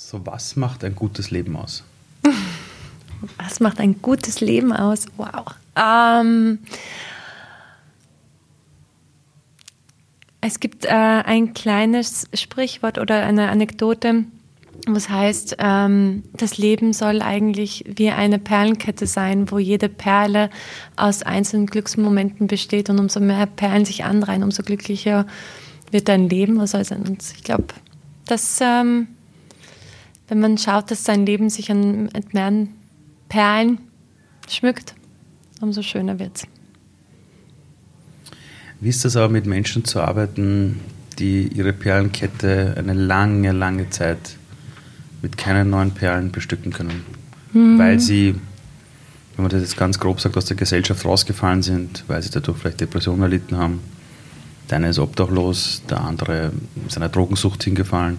So, was macht ein gutes Leben aus? was macht ein gutes Leben aus? Wow. Ähm, es gibt äh, ein kleines Sprichwort oder eine Anekdote, was heißt, ähm, das Leben soll eigentlich wie eine Perlenkette sein, wo jede Perle aus einzelnen Glücksmomenten besteht und umso mehr Perlen sich anreihen, umso glücklicher wird dein Leben. Was soll sein? Und ich glaube, dass ähm, wenn man schaut, dass sein Leben sich an mehreren Perlen schmückt, umso schöner wird es. Wie ist das aber mit Menschen zu arbeiten, die ihre Perlenkette eine lange, lange Zeit mit keinen neuen Perlen bestücken können? Mhm. Weil sie, wenn man das jetzt ganz grob sagt, aus der Gesellschaft rausgefallen sind, weil sie dadurch vielleicht Depressionen erlitten haben. Der eine ist obdachlos, der andere ist einer Drogensucht hingefallen.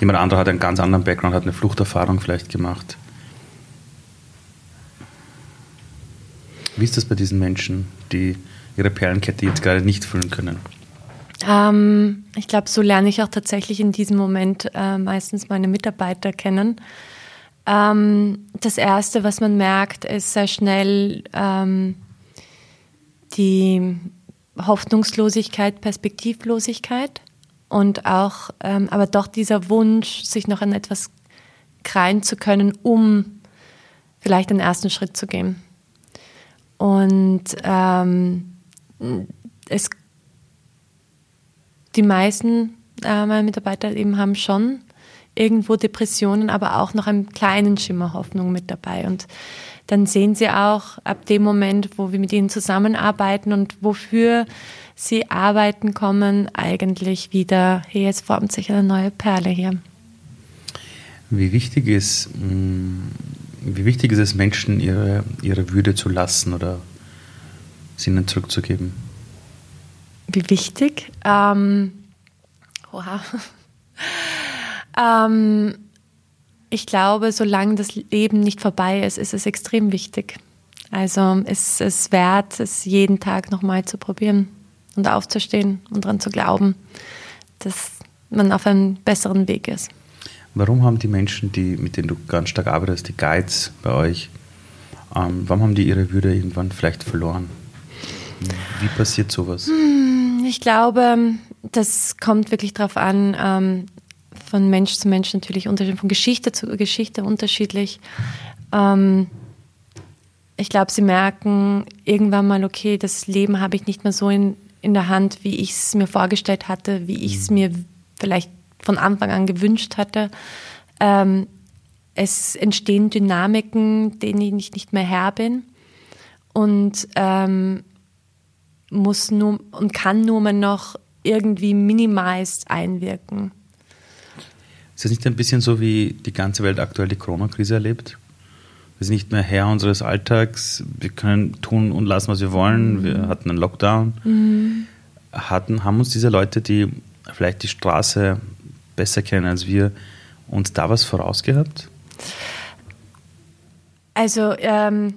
Jemand anderer hat einen ganz anderen Background, hat eine Fluchterfahrung vielleicht gemacht. Wie ist das bei diesen Menschen, die ihre Perlenkette jetzt gerade nicht füllen können? Ähm, ich glaube, so lerne ich auch tatsächlich in diesem Moment äh, meistens meine Mitarbeiter kennen. Ähm, das Erste, was man merkt, ist sehr schnell ähm, die Hoffnungslosigkeit, Perspektivlosigkeit und auch, ähm, aber doch dieser Wunsch, sich noch an etwas krallen zu können, um vielleicht den ersten Schritt zu gehen. Und ähm, es, die meisten äh, meiner Mitarbeiter eben haben schon irgendwo Depressionen, aber auch noch einen kleinen Schimmer Hoffnung mit dabei. Und dann sehen sie auch ab dem Moment, wo wir mit ihnen zusammenarbeiten und wofür sie arbeiten, kommen eigentlich wieder, hey, jetzt formt sich eine neue Perle hier. Wie wichtig ist, mm, wie wichtig ist es, Menschen ihre, ihre Würde zu lassen oder sie ihnen zurückzugeben? Wie wichtig? Ähm, wow. ähm, ich glaube, solange das Leben nicht vorbei ist, ist es extrem wichtig. Also ist es wert, es jeden Tag nochmal zu probieren und aufzustehen und daran zu glauben, dass man auf einem besseren Weg ist. Warum haben die Menschen, die, mit denen du ganz stark arbeitest, die Guides bei euch, ähm, warum haben die ihre Würde irgendwann vielleicht verloren? Wie passiert sowas? Hm, ich glaube, das kommt wirklich darauf an, ähm, von Mensch zu Mensch natürlich unterschiedlich, von Geschichte zu Geschichte unterschiedlich. Ähm, ich glaube, sie merken irgendwann mal, okay, das Leben habe ich nicht mehr so in, in der Hand, wie ich es mir vorgestellt hatte, wie ich es mhm. mir vielleicht von Anfang an gewünscht hatte. Ähm, es entstehen Dynamiken, denen ich nicht mehr Herr bin und ähm, muss nur und kann nur mal noch irgendwie minimized einwirken. Ist das nicht ein bisschen so, wie die ganze Welt aktuell die Corona-Krise erlebt? Wir sind nicht mehr Herr unseres Alltags, wir können tun und lassen, was wir wollen. Wir hatten einen Lockdown. Mhm. Hatten, haben uns diese Leute, die vielleicht die Straße besser kennen als wir, uns da was vorausgehabt? Also ähm,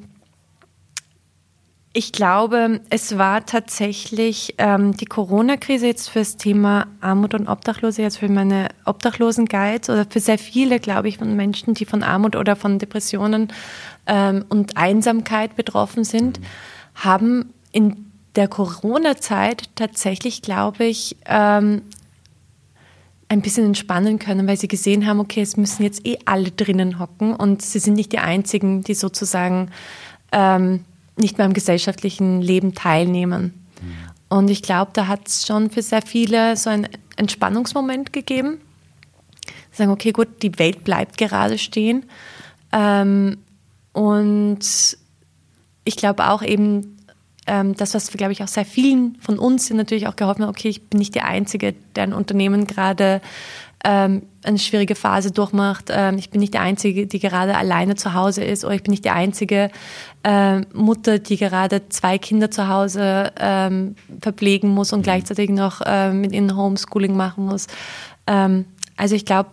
ich glaube, es war tatsächlich ähm, die Corona-Krise jetzt fürs Thema Armut und Obdachlose, jetzt für meine Obdachlosen-Guides oder für sehr viele, glaube ich, von Menschen, die von Armut oder von Depressionen ähm, und Einsamkeit betroffen sind, mhm. haben in der Corona-Zeit tatsächlich, glaube ich, ähm, ein bisschen entspannen können, weil sie gesehen haben, okay, es müssen jetzt eh alle drinnen hocken und sie sind nicht die Einzigen, die sozusagen ähm, nicht mehr am gesellschaftlichen Leben teilnehmen. Und ich glaube, da hat es schon für sehr viele so einen Entspannungsmoment gegeben. Sie sagen, okay, gut, die Welt bleibt gerade stehen. Ähm, und ich glaube auch eben, ähm, das, was, glaube ich, auch sehr vielen von uns natürlich auch geholfen okay, ich bin nicht die Einzige, der ein Unternehmen gerade ähm, eine schwierige Phase durchmacht. Ähm, ich bin nicht die Einzige, die gerade alleine zu Hause ist oder ich bin nicht die einzige äh, Mutter, die gerade zwei Kinder zu Hause ähm, verpflegen muss und gleichzeitig noch äh, mit ihnen Homeschooling machen muss. Ähm, also ich glaube,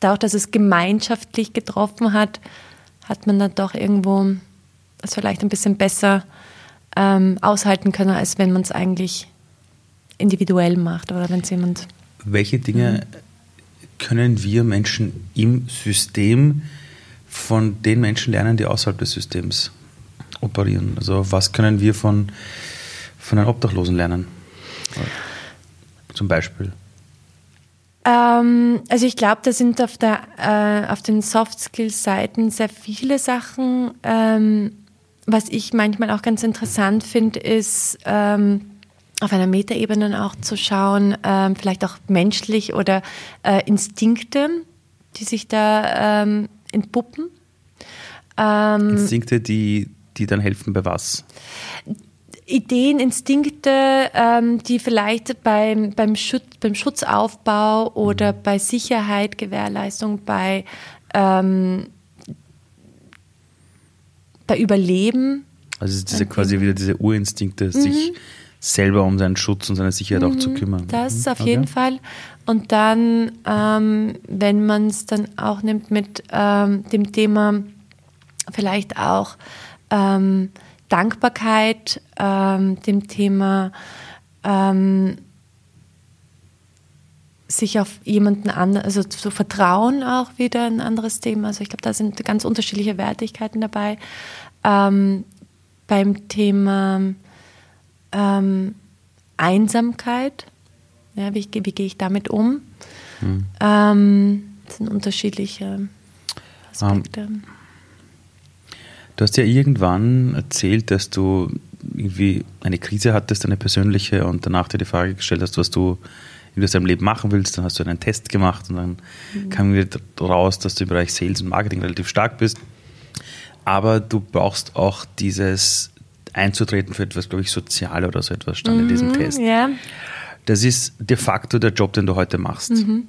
dadurch, dass es gemeinschaftlich getroffen hat, hat man dann doch irgendwo es vielleicht ein bisschen besser ähm, aushalten können, als wenn man es eigentlich individuell macht oder wenn es jemand. Welche Dinge mhm. Können wir Menschen im System von den Menschen lernen, die außerhalb des Systems operieren? Also was können wir von, von einem Obdachlosen lernen? Zum Beispiel. Ähm, also ich glaube, da sind auf, der, äh, auf den Soft Skills Seiten sehr viele Sachen. Ähm, was ich manchmal auch ganz interessant finde, ist ähm, auf einer Metaebene auch zu schauen, ähm, vielleicht auch menschlich oder äh, Instinkte, die sich da ähm, entpuppen. Ähm, Instinkte, die, die dann helfen bei was? Ideen, Instinkte, ähm, die vielleicht beim, beim, Schutz, beim Schutzaufbau oder mhm. bei Sicherheit, Gewährleistung, bei, ähm, bei Überleben. Also diese quasi wieder diese Urinstinkte, mhm. sich selber um seinen Schutz und seine Sicherheit mhm. auch zu mhm. kümmern. Das mhm. auf okay. jeden Fall. Und dann, ähm, wenn man es dann auch nimmt mit ähm, dem Thema vielleicht auch ähm, Dankbarkeit, ähm, dem Thema ähm, sich auf jemanden anderen, also zu vertrauen auch wieder ein anderes Thema. Also ich glaube, da sind ganz unterschiedliche Wertigkeiten dabei. Ähm, beim Thema ähm, Einsamkeit, ja, wie, wie gehe ich damit um? Hm. Ähm, das sind unterschiedliche Aspekte. Um, Du hast ja irgendwann erzählt, dass du irgendwie eine Krise hattest, eine persönliche, und danach dir die Frage gestellt hast, was du in deinem Leben machen willst. Dann hast du einen Test gemacht und dann mhm. kam wieder raus, dass du im Bereich Sales und Marketing relativ stark bist. Aber du brauchst auch dieses einzutreten für etwas, glaube ich, sozial oder so etwas stand mhm, in diesem mhm, Test. Ja. Das ist de facto der Job, den du heute machst. Mhm.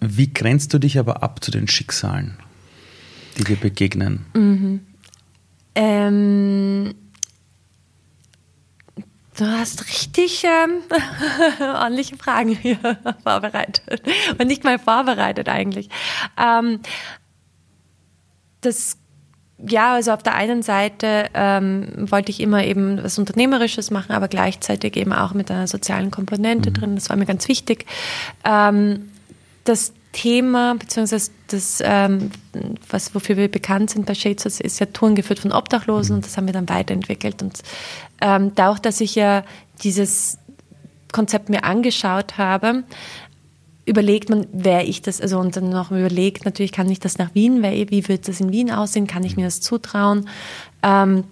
Wie grenzt du dich aber ab zu den Schicksalen? die dir begegnen? Mhm. Ähm, du hast richtig ähm, ordentliche Fragen hier vorbereitet. Und nicht mal vorbereitet eigentlich. Ähm, das ja, also auf der einen Seite ähm, wollte ich immer eben was Unternehmerisches machen, aber gleichzeitig eben auch mit einer sozialen Komponente mhm. drin. Das war mir ganz wichtig. Ähm, das Thema, beziehungsweise das, ähm, was, wofür wir bekannt sind bei Shades, ist ja Touren geführt von Obdachlosen mhm. und das haben wir dann weiterentwickelt. Und ähm, dadurch, dass ich ja dieses Konzept mir angeschaut habe, überlegt man, wer ich das, also und dann noch überlegt, natürlich kann ich das nach Wien, wer, wie wird das in Wien aussehen, kann ich mir das zutrauen. Ähm,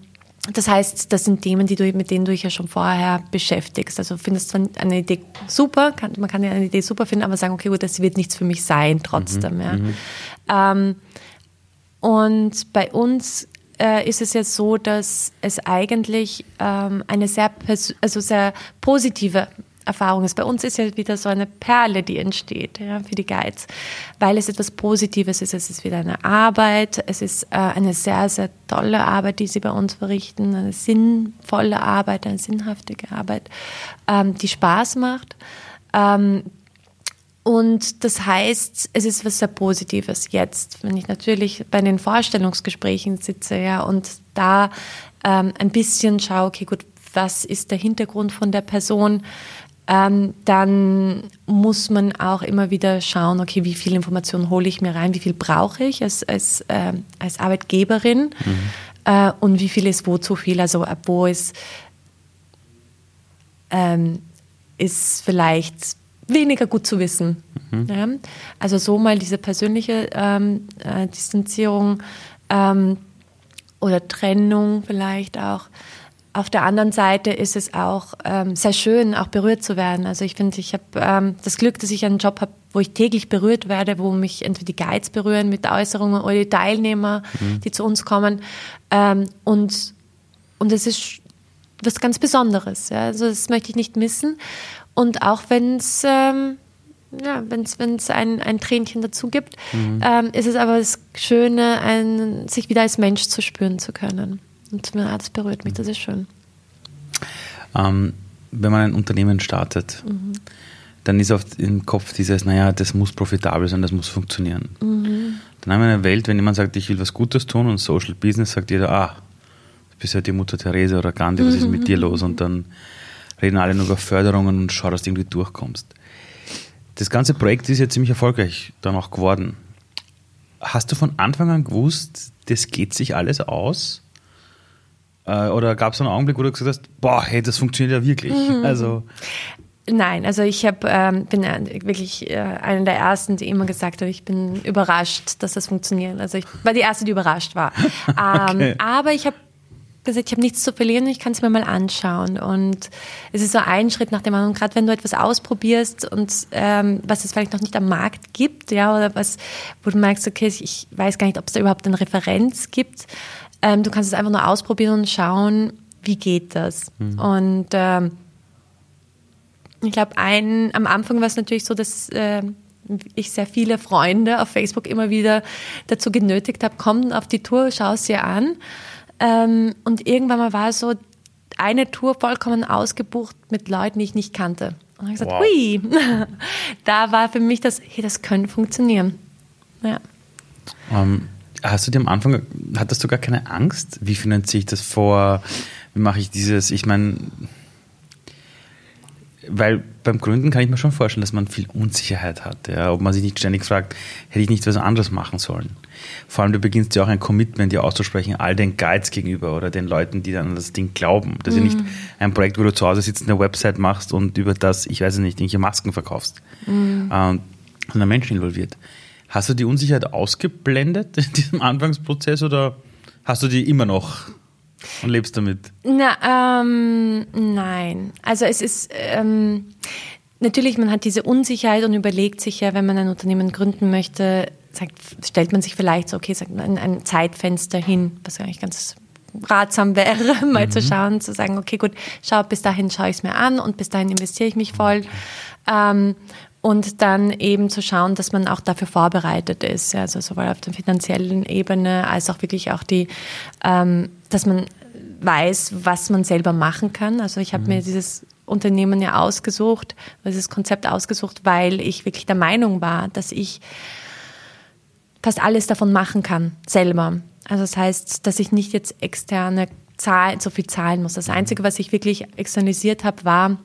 das heißt, das sind Themen, die du, mit denen du dich ja schon vorher beschäftigst. Also findest du eine Idee super, kann, man kann ja eine Idee super finden, aber sagen, okay, gut, das wird nichts für mich sein trotzdem. Mhm, ja. Mhm. Ähm, und bei uns äh, ist es jetzt so, dass es eigentlich ähm, eine sehr, also sehr positive Erfahrung ist. Bei uns ist ja wieder so eine Perle, die entsteht ja, für die Guides, weil es etwas Positives ist. Es ist wieder eine Arbeit, es ist äh, eine sehr, sehr tolle Arbeit, die sie bei uns verrichten, eine sinnvolle Arbeit, eine sinnhaftige Arbeit, ähm, die Spaß macht. Ähm, und das heißt, es ist was sehr Positives jetzt, wenn ich natürlich bei den Vorstellungsgesprächen sitze, ja, und da ähm, ein bisschen schaue, okay, gut, was ist der Hintergrund von der Person? Ähm, dann muss man auch immer wieder schauen, okay, wie viel Information hole ich mir rein, wie viel brauche ich als, als, äh, als Arbeitgeberin mhm. äh, und wie viel ist wo zu viel, also ab wo ist, ähm, ist vielleicht weniger gut zu wissen. Mhm. Ja? Also so mal diese persönliche ähm, äh, Distanzierung ähm, oder Trennung vielleicht auch. Auf der anderen Seite ist es auch ähm, sehr schön, auch berührt zu werden. Also ich finde, ich habe ähm, das Glück, dass ich einen Job habe, wo ich täglich berührt werde, wo mich entweder die Guides berühren mit Äußerungen oder die Teilnehmer, mhm. die zu uns kommen. Ähm, und und es ist was ganz Besonderes. Ja? Also das möchte ich nicht missen. Und auch wenn es ähm, ja, wenn es ein, ein Tränchen dazu gibt, mhm. ähm, ist es aber das Schöne, ein, sich wieder als Mensch zu spüren zu können. Und das berührt mich, das ist schön. Ähm, wenn man ein Unternehmen startet, mhm. dann ist oft im Kopf dieses, naja, das muss profitabel sein, das muss funktionieren. Mhm. Dann haben wir eine Welt, wenn jemand sagt, ich will was Gutes tun und Social Business, sagt jeder, ah, du bist ja die Mutter Therese oder Gandhi, was ist mit dir los? Und dann reden alle nur über Förderungen und schau, dass du irgendwie durchkommst. Das ganze Projekt ist ja ziemlich erfolgreich dann auch geworden. Hast du von Anfang an gewusst, das geht sich alles aus? Äh, oder gab es einen Augenblick, wo du gesagt hast, boah, hey, das funktioniert ja wirklich? Mhm. Also Nein, also ich hab, ähm, bin wirklich äh, einer der Ersten, die immer gesagt hat, ich bin überrascht, dass das funktioniert. Also ich war die Erste, die überrascht war. okay. ähm, aber ich habe gesagt, ich habe nichts zu verlieren, ich kann es mir mal anschauen. Und es ist so ein Schritt nach dem anderen. gerade wenn du etwas ausprobierst und ähm, was es vielleicht noch nicht am Markt gibt, ja, oder was, wo du merkst, okay, ich weiß gar nicht, ob es da überhaupt eine Referenz gibt. Ähm, du kannst es einfach nur ausprobieren und schauen, wie geht das. Mhm. Und ähm, ich glaube, ein, am Anfang war es natürlich so, dass äh, ich sehr viele Freunde auf Facebook immer wieder dazu genötigt habe, komm auf die Tour, schau es dir an. Ähm, und irgendwann mal war so eine Tour vollkommen ausgebucht mit Leuten, die ich nicht kannte. Und ich gesagt, wow. hui, da war für mich das, hey, das könnte funktionieren. Ja. Um, ähm, hast du dir am Anfang, hattest du gar keine Angst? Wie finanziere ich das vor? Wie mache ich dieses, ich meine, weil beim Gründen kann ich mir schon vorstellen, dass man viel Unsicherheit hat. Ja? Ob man sich nicht ständig fragt, hätte ich nicht was anderes machen sollen. Vor allem, du beginnst ja auch ein Commitment dir auszusprechen, all den Guides gegenüber oder den Leuten, die dann an das Ding glauben. Das ist mhm. ja nicht ein Projekt, wo du zu Hause sitzt, eine Website machst und über das, ich weiß nicht, irgendwelche Masken verkaufst. Mhm. Ähm, und Menschen involviert. Hast du die Unsicherheit ausgeblendet in diesem Anfangsprozess oder hast du die immer noch und lebst damit? Na, ähm, nein. Also es ist ähm, natürlich, man hat diese Unsicherheit und überlegt sich ja, wenn man ein Unternehmen gründen möchte, sagt, stellt man sich vielleicht so, okay, sagt ein, ein Zeitfenster hin, was eigentlich ganz ratsam wäre, mal mhm. zu schauen, zu sagen, okay, gut, schau, bis dahin schaue ich es mir an und bis dahin investiere ich mich voll. Ähm, und dann eben zu schauen, dass man auch dafür vorbereitet ist, also sowohl auf der finanziellen Ebene als auch wirklich auch die, ähm, dass man weiß, was man selber machen kann. Also ich habe mhm. mir dieses Unternehmen ja ausgesucht, dieses Konzept ausgesucht, weil ich wirklich der Meinung war, dass ich fast alles davon machen kann, selber. Also das heißt, dass ich nicht jetzt externe Zahlen, so viel zahlen muss. Das Einzige, was ich wirklich externalisiert habe, war,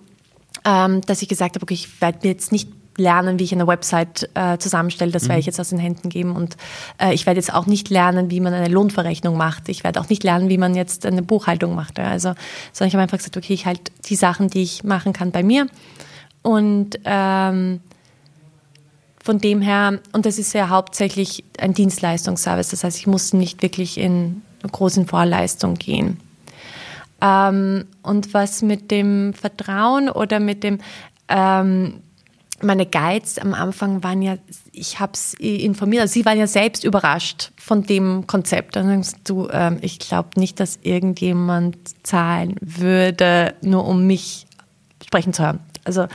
ähm, dass ich gesagt habe, okay, ich werde mir jetzt nicht lernen, wie ich eine Website äh, zusammenstelle. Das mhm. werde ich jetzt aus den Händen geben. Und äh, ich werde jetzt auch nicht lernen, wie man eine Lohnverrechnung macht. Ich werde auch nicht lernen, wie man jetzt eine Buchhaltung macht. Ja. Also, sondern ich habe einfach gesagt, okay, ich halte die Sachen, die ich machen kann, bei mir. Und ähm, von dem her, und das ist ja hauptsächlich ein Dienstleistungsservice. Das heißt, ich muss nicht wirklich in großen Vorleistung gehen. Ähm, und was mit dem Vertrauen oder mit dem ähm, meine Guides am Anfang waren ja, ich habe es informiert, also sie waren ja selbst überrascht von dem Konzept. Dann sagst du, ähm, ich glaube nicht, dass irgendjemand zahlen würde, nur um mich sprechen zu hören. Also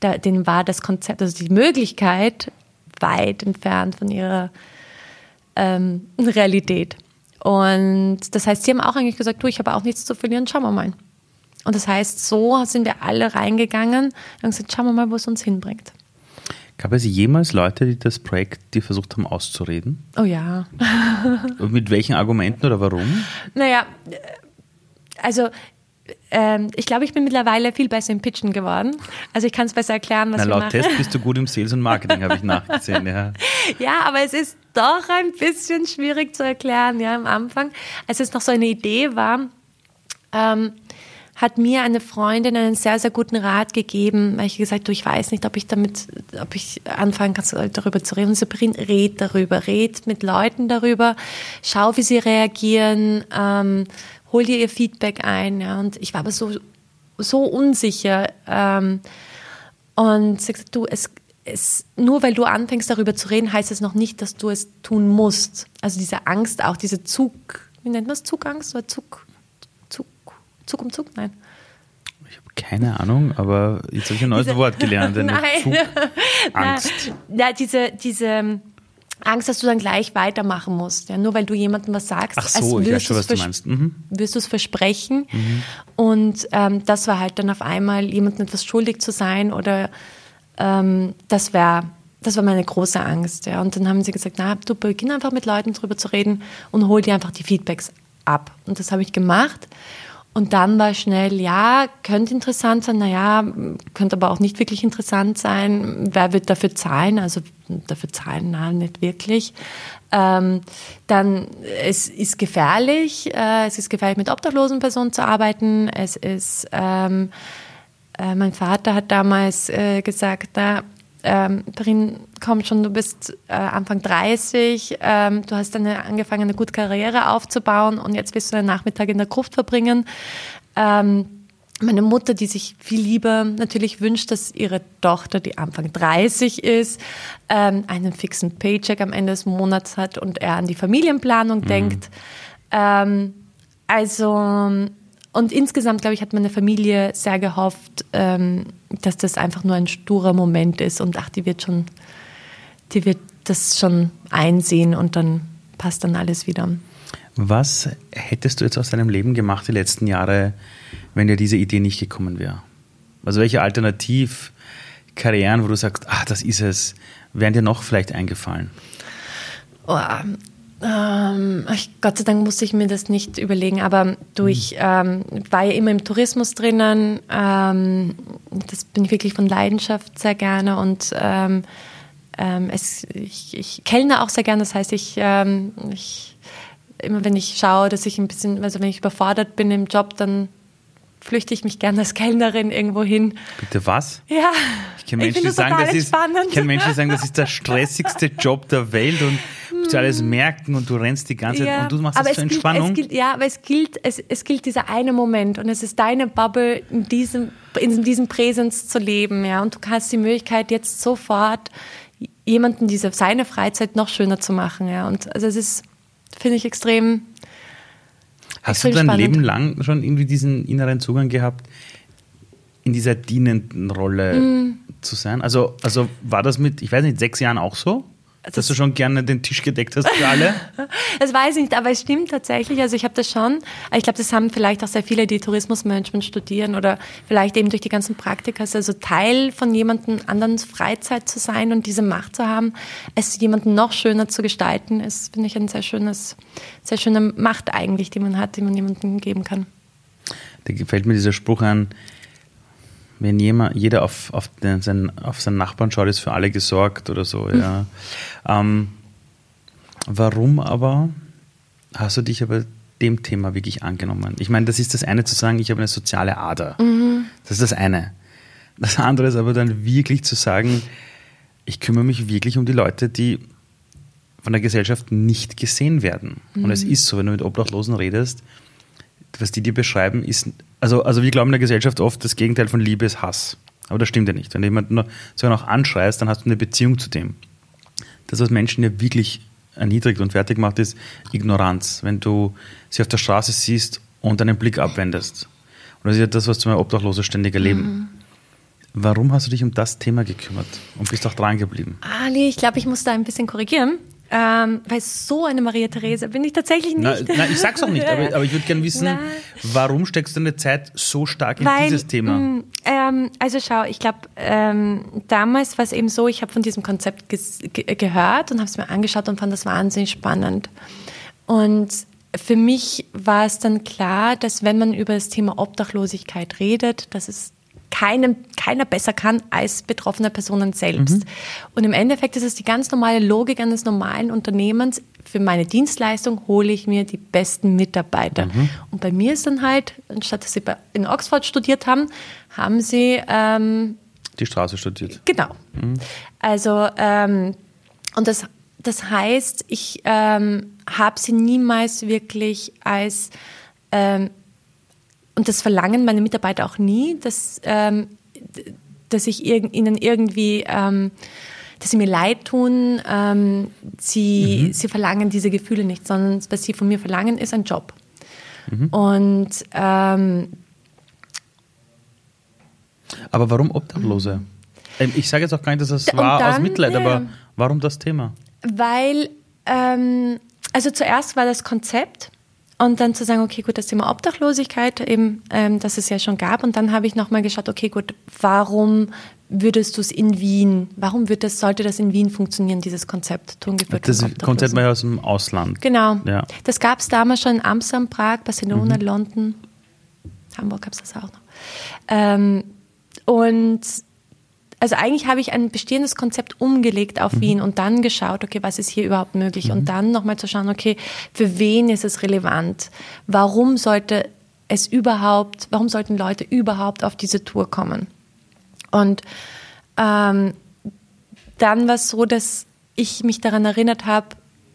da, denen war das Konzept, also die Möglichkeit weit entfernt von ihrer ähm, Realität. Und das heißt, sie haben auch eigentlich gesagt, du, ich habe auch nichts zu verlieren, schauen wir mal. Und das heißt, so sind wir alle reingegangen und gesagt, schauen wir mal, wo es uns hinbringt. Gab es jemals Leute, die das Projekt die versucht haben auszureden? Oh ja. und mit welchen Argumenten oder warum? Naja, also ähm, ich glaube, ich bin mittlerweile viel besser im Pitchen geworden. Also ich kann es besser erklären, was Na, laut Test bist du gut im Sales und Marketing, habe ich nachgesehen. Ja. ja, aber es ist doch ein bisschen schwierig zu erklären, ja, am Anfang. Als es noch so eine Idee war, ähm, hat mir eine Freundin einen sehr, sehr guten Rat gegeben, weil ich gesagt, du, ich weiß nicht, ob ich damit, ob ich anfangen kann, darüber zu reden. Und Sabrina, red darüber, red mit Leuten darüber, schau, wie sie reagieren, ähm, hol dir ihr Feedback ein. Ja. Und ich war aber so, so unsicher. Ähm, und sie gesagt, du, es, es, nur weil du anfängst darüber zu reden, heißt es noch nicht, dass du es tun musst. Also diese Angst, auch diese Zug, wie nennt man es, Zugangst oder Zug, Zug um Zug? Nein. Ich habe keine Ahnung, aber jetzt habe ich ein neues diese, Wort gelernt. Eine Nein. Angst. Ja, diese, diese ähm, Angst, dass du dann gleich weitermachen musst. Ja, nur weil du jemandem was sagst, Ach so, als wirst, schon, was du meinst. Mhm. wirst du es versprechen. Mhm. Und ähm, das war halt dann auf einmal, jemandem etwas schuldig zu sein oder ähm, das wäre das war meine große Angst. Ja. Und dann haben sie gesagt, na, du beginn einfach mit Leuten drüber zu reden und hol dir einfach die Feedbacks ab. Und das habe ich gemacht. Und dann war schnell, ja, könnte interessant sein, naja, könnte aber auch nicht wirklich interessant sein. Wer wird dafür zahlen? Also dafür zahlen, na, nicht wirklich. Ähm, dann, es ist gefährlich, äh, es ist gefährlich, mit obdachlosen Personen zu arbeiten. Es ist, ähm, äh, mein Vater hat damals äh, gesagt, na, ähm, Darin, komm schon, du bist äh, Anfang 30, ähm, du hast eine, angefangen, eine gute Karriere aufzubauen und jetzt willst du einen Nachmittag in der Gruft verbringen. Ähm, meine Mutter, die sich viel lieber natürlich wünscht, dass ihre Tochter, die Anfang 30 ist, ähm, einen fixen Paycheck am Ende des Monats hat und er an die Familienplanung mhm. denkt. Ähm, also und insgesamt, glaube ich, hat meine Familie sehr gehofft, ähm, dass das einfach nur ein sturer Moment ist und ach, die wird schon, die wird das schon einsehen und dann passt dann alles wieder. Was hättest du jetzt aus deinem Leben gemacht die letzten Jahre, wenn dir diese Idee nicht gekommen wäre? Also welche Alternativkarrieren, wo du sagst, ach, das ist es, wären dir noch vielleicht eingefallen? Oh, ähm, Gott sei Dank musste ich mir das nicht überlegen, aber durch mhm. ähm, war ja immer im Tourismus drinnen. Ähm, das bin ich wirklich von Leidenschaft sehr gerne und ähm, ähm, es, ich, ich kellne auch sehr gerne. Das heißt, ich, ähm, ich immer wenn ich schaue, dass ich ein bisschen, also wenn ich überfordert bin im Job, dann flüchte ich mich gerne als Kellnerin irgendwo hin. Bitte was? Ja. Ich kenne Menschen, die sagen, das ist, ich kenn Menschen, die sagen, das ist der stressigste Job der Welt und musst du alles merken und du rennst die ganze Zeit ja, und du machst das zur Entspannung. Gilt, ja, aber es gilt, es, es gilt dieser eine Moment und es ist deine Bubble, in diesem, in diesem Präsens zu leben, ja. Und du hast die Möglichkeit, jetzt sofort jemanden diese, seine Freizeit noch schöner zu machen, ja. Und also es ist, finde ich, extrem. Hast du dein spannend. Leben lang schon irgendwie diesen inneren Zugang gehabt, in dieser dienenden Rolle mm. zu sein? Also, also war das mit, ich weiß nicht, sechs Jahren auch so? Dass du schon gerne den Tisch gedeckt hast für alle? das weiß ich nicht, aber es stimmt tatsächlich. Also ich habe das schon. Ich glaube, das haben vielleicht auch sehr viele, die Tourismusmanagement studieren oder vielleicht eben durch die ganzen Praktika. Also Teil von jemandem anderen Freizeit zu sein und diese Macht zu haben, es jemanden noch schöner zu gestalten, ist, finde ich, ein sehr schönes, sehr schöne Macht eigentlich, die man hat, die man jemandem geben kann. Da gefällt mir dieser Spruch an, wenn jemand, jeder auf, auf, den, seinen, auf seinen Nachbarn schaut, ist für alle gesorgt oder so. Ja. Ähm, warum aber hast du dich aber dem Thema wirklich angenommen? Ich meine, das ist das eine zu sagen, ich habe eine soziale Ader. Mhm. Das ist das eine. Das andere ist aber dann wirklich zu sagen, ich kümmere mich wirklich um die Leute, die von der Gesellschaft nicht gesehen werden. Mhm. Und es mhm. ist so, wenn du mit Obdachlosen redest, was die dir beschreiben, ist, also, also wir glauben in der Gesellschaft oft, das Gegenteil von Liebe ist Hass. Aber das stimmt ja nicht. Wenn du jemanden sogar noch anschreist, dann hast du eine Beziehung zu dem. Das, was Menschen ja wirklich erniedrigt und fertig macht, ist Ignoranz. Wenn du sie auf der Straße siehst und einen Blick abwendest. Und das ist ja das, was zum Obdachlose ständig erleben. Mhm. Warum hast du dich um das Thema gekümmert und bist auch dran geblieben? Ali, ich glaube, ich muss da ein bisschen korrigieren. Ähm, weil so eine Maria Therese bin ich tatsächlich nicht. Nein, ich sag's auch nicht, aber, aber ich würde gerne wissen, Nein. warum steckst du deine Zeit so stark in weil, dieses Thema? Mh, mm, ähm, also schau, ich glaube, ähm, damals war es eben so, ich habe von diesem Konzept ge gehört und habe es mir angeschaut und fand das wahnsinnig spannend. Und für mich war es dann klar, dass wenn man über das Thema Obdachlosigkeit redet, dass es keinem, keiner besser kann als betroffene Personen selbst. Mhm. Und im Endeffekt ist es die ganz normale Logik eines normalen Unternehmens. Für meine Dienstleistung hole ich mir die besten Mitarbeiter. Mhm. Und bei mir ist dann halt, anstatt dass sie in Oxford studiert haben, haben sie ähm, die Straße studiert. Genau. Mhm. Also ähm, und das, das heißt, ich ähm, habe sie niemals wirklich als ähm, und das verlangen meine Mitarbeiter auch nie, dass, ähm, dass ich irg ihnen irgendwie, ähm, dass sie mir leid tun. Ähm, sie, mhm. sie verlangen diese Gefühle nicht, sondern was sie von mir verlangen, ist ein Job. Mhm. Und ähm, aber warum Obdachlose? Ähm, ich sage jetzt auch gar nicht, dass das war dann, aus Mitleid, ja. aber warum das Thema? Weil, ähm, also zuerst war das Konzept, und dann zu sagen, okay, gut, das Thema Obdachlosigkeit, eben, ähm, das es ja schon gab. Und dann habe ich nochmal geschaut, okay, gut, warum würdest du es in Wien, warum wird das, sollte das in Wien funktionieren, dieses Konzept Tungeführt Das Konzept war ja aus dem Ausland. Genau. Ja. Das gab es damals schon in Amsterdam, Prag, Barcelona, mhm. London. Hamburg gab es das auch noch. Ähm, und also eigentlich habe ich ein bestehendes Konzept umgelegt auf mhm. Wien und dann geschaut, okay, was ist hier überhaupt möglich? Mhm. Und dann nochmal zu schauen, okay, für wen ist es relevant? Warum sollte es überhaupt, warum sollten Leute überhaupt auf diese Tour kommen? Und ähm, dann war es so, dass ich mich daran erinnert habe,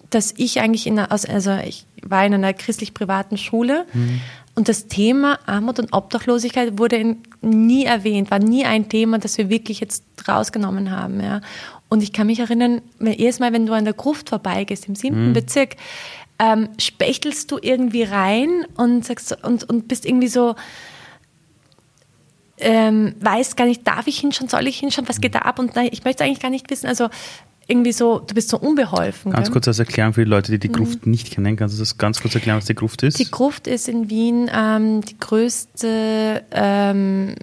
dass ich eigentlich in einer, also ich war in einer christlich-privaten Schule mhm. Und das Thema Armut und Obdachlosigkeit wurde nie erwähnt, war nie ein Thema, das wir wirklich jetzt rausgenommen haben. Ja. Und ich kann mich erinnern, jedes Mal, wenn du an der Gruft vorbeigehst, im siebten mhm. Bezirk, ähm, spechtelst du irgendwie rein und sagst und, und bist irgendwie so, ähm, weißt gar nicht, darf ich hinschauen, soll ich hinschauen, was geht da ab? Und ich möchte eigentlich gar nicht wissen, also irgendwie so, du bist so unbeholfen. Ganz gell? kurz als Erklärung für die Leute, die die mhm. Gruft mhm. nicht kennen, kannst du das ganz kurz erklären, was die Gruft ist? Die Gruft ist in Wien ähm, die größte ähm,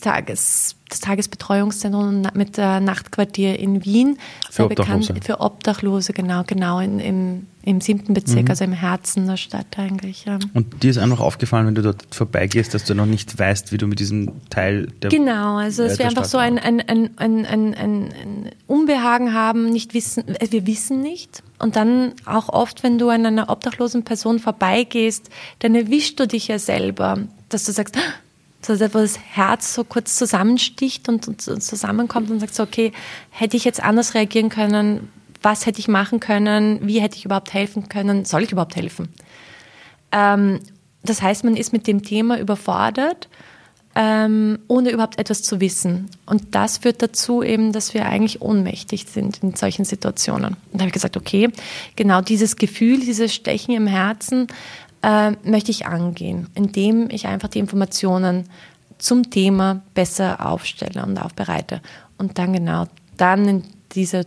Tages, das Tagesbetreuungszentrum mit der Nachtquartier in Wien. Für Obdachlose. Bekannt, für Obdachlose, genau, genau, in, im, im siebten Bezirk, mhm. also im Herzen der Stadt eigentlich. Ja. Und dir ist einfach aufgefallen, wenn du dort vorbeigehst, dass du noch nicht weißt, wie du mit diesem Teil der Genau, also es wäre einfach so ein, ein, ein, ein, ein, ein Unbehagen haben, nicht wissen, äh, wir wissen nicht. Und dann auch oft, wenn du an einer obdachlosen Person vorbeigehst, dann erwischst du dich ja selber, dass du sagst, so wo das Herz so kurz zusammensticht und, und, und zusammenkommt und sagt so, okay, hätte ich jetzt anders reagieren können, was hätte ich machen können, wie hätte ich überhaupt helfen können, soll ich überhaupt helfen? Ähm, das heißt, man ist mit dem Thema überfordert, ähm, ohne überhaupt etwas zu wissen. Und das führt dazu eben, dass wir eigentlich ohnmächtig sind in solchen Situationen. Und da habe ich gesagt, okay, genau dieses Gefühl, dieses Stechen im Herzen, äh, möchte ich angehen, indem ich einfach die Informationen zum Thema besser aufstelle und aufbereite. Und dann genau, dann in dieser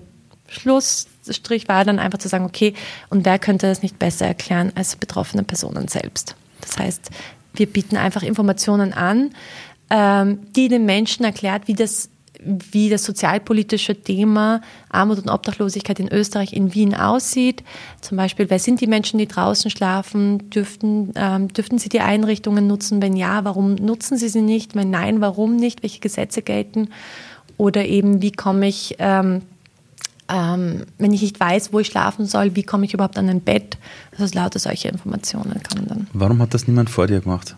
Schlussstrich war dann einfach zu sagen, okay, und wer könnte das nicht besser erklären als betroffene Personen selbst? Das heißt, wir bieten einfach Informationen an, ähm, die den Menschen erklärt, wie das wie das sozialpolitische Thema Armut und Obdachlosigkeit in Österreich, in Wien aussieht. Zum Beispiel, wer sind die Menschen, die draußen schlafen? Dürften, ähm, dürften sie die Einrichtungen nutzen? Wenn ja, warum nutzen sie sie nicht? Wenn nein, warum nicht? Welche Gesetze gelten? Oder eben, wie komme ich, ähm, ähm, wenn ich nicht weiß, wo ich schlafen soll, wie komme ich überhaupt an ein Bett? Also lauter solche Informationen kann man dann. Warum hat das niemand vor dir gemacht?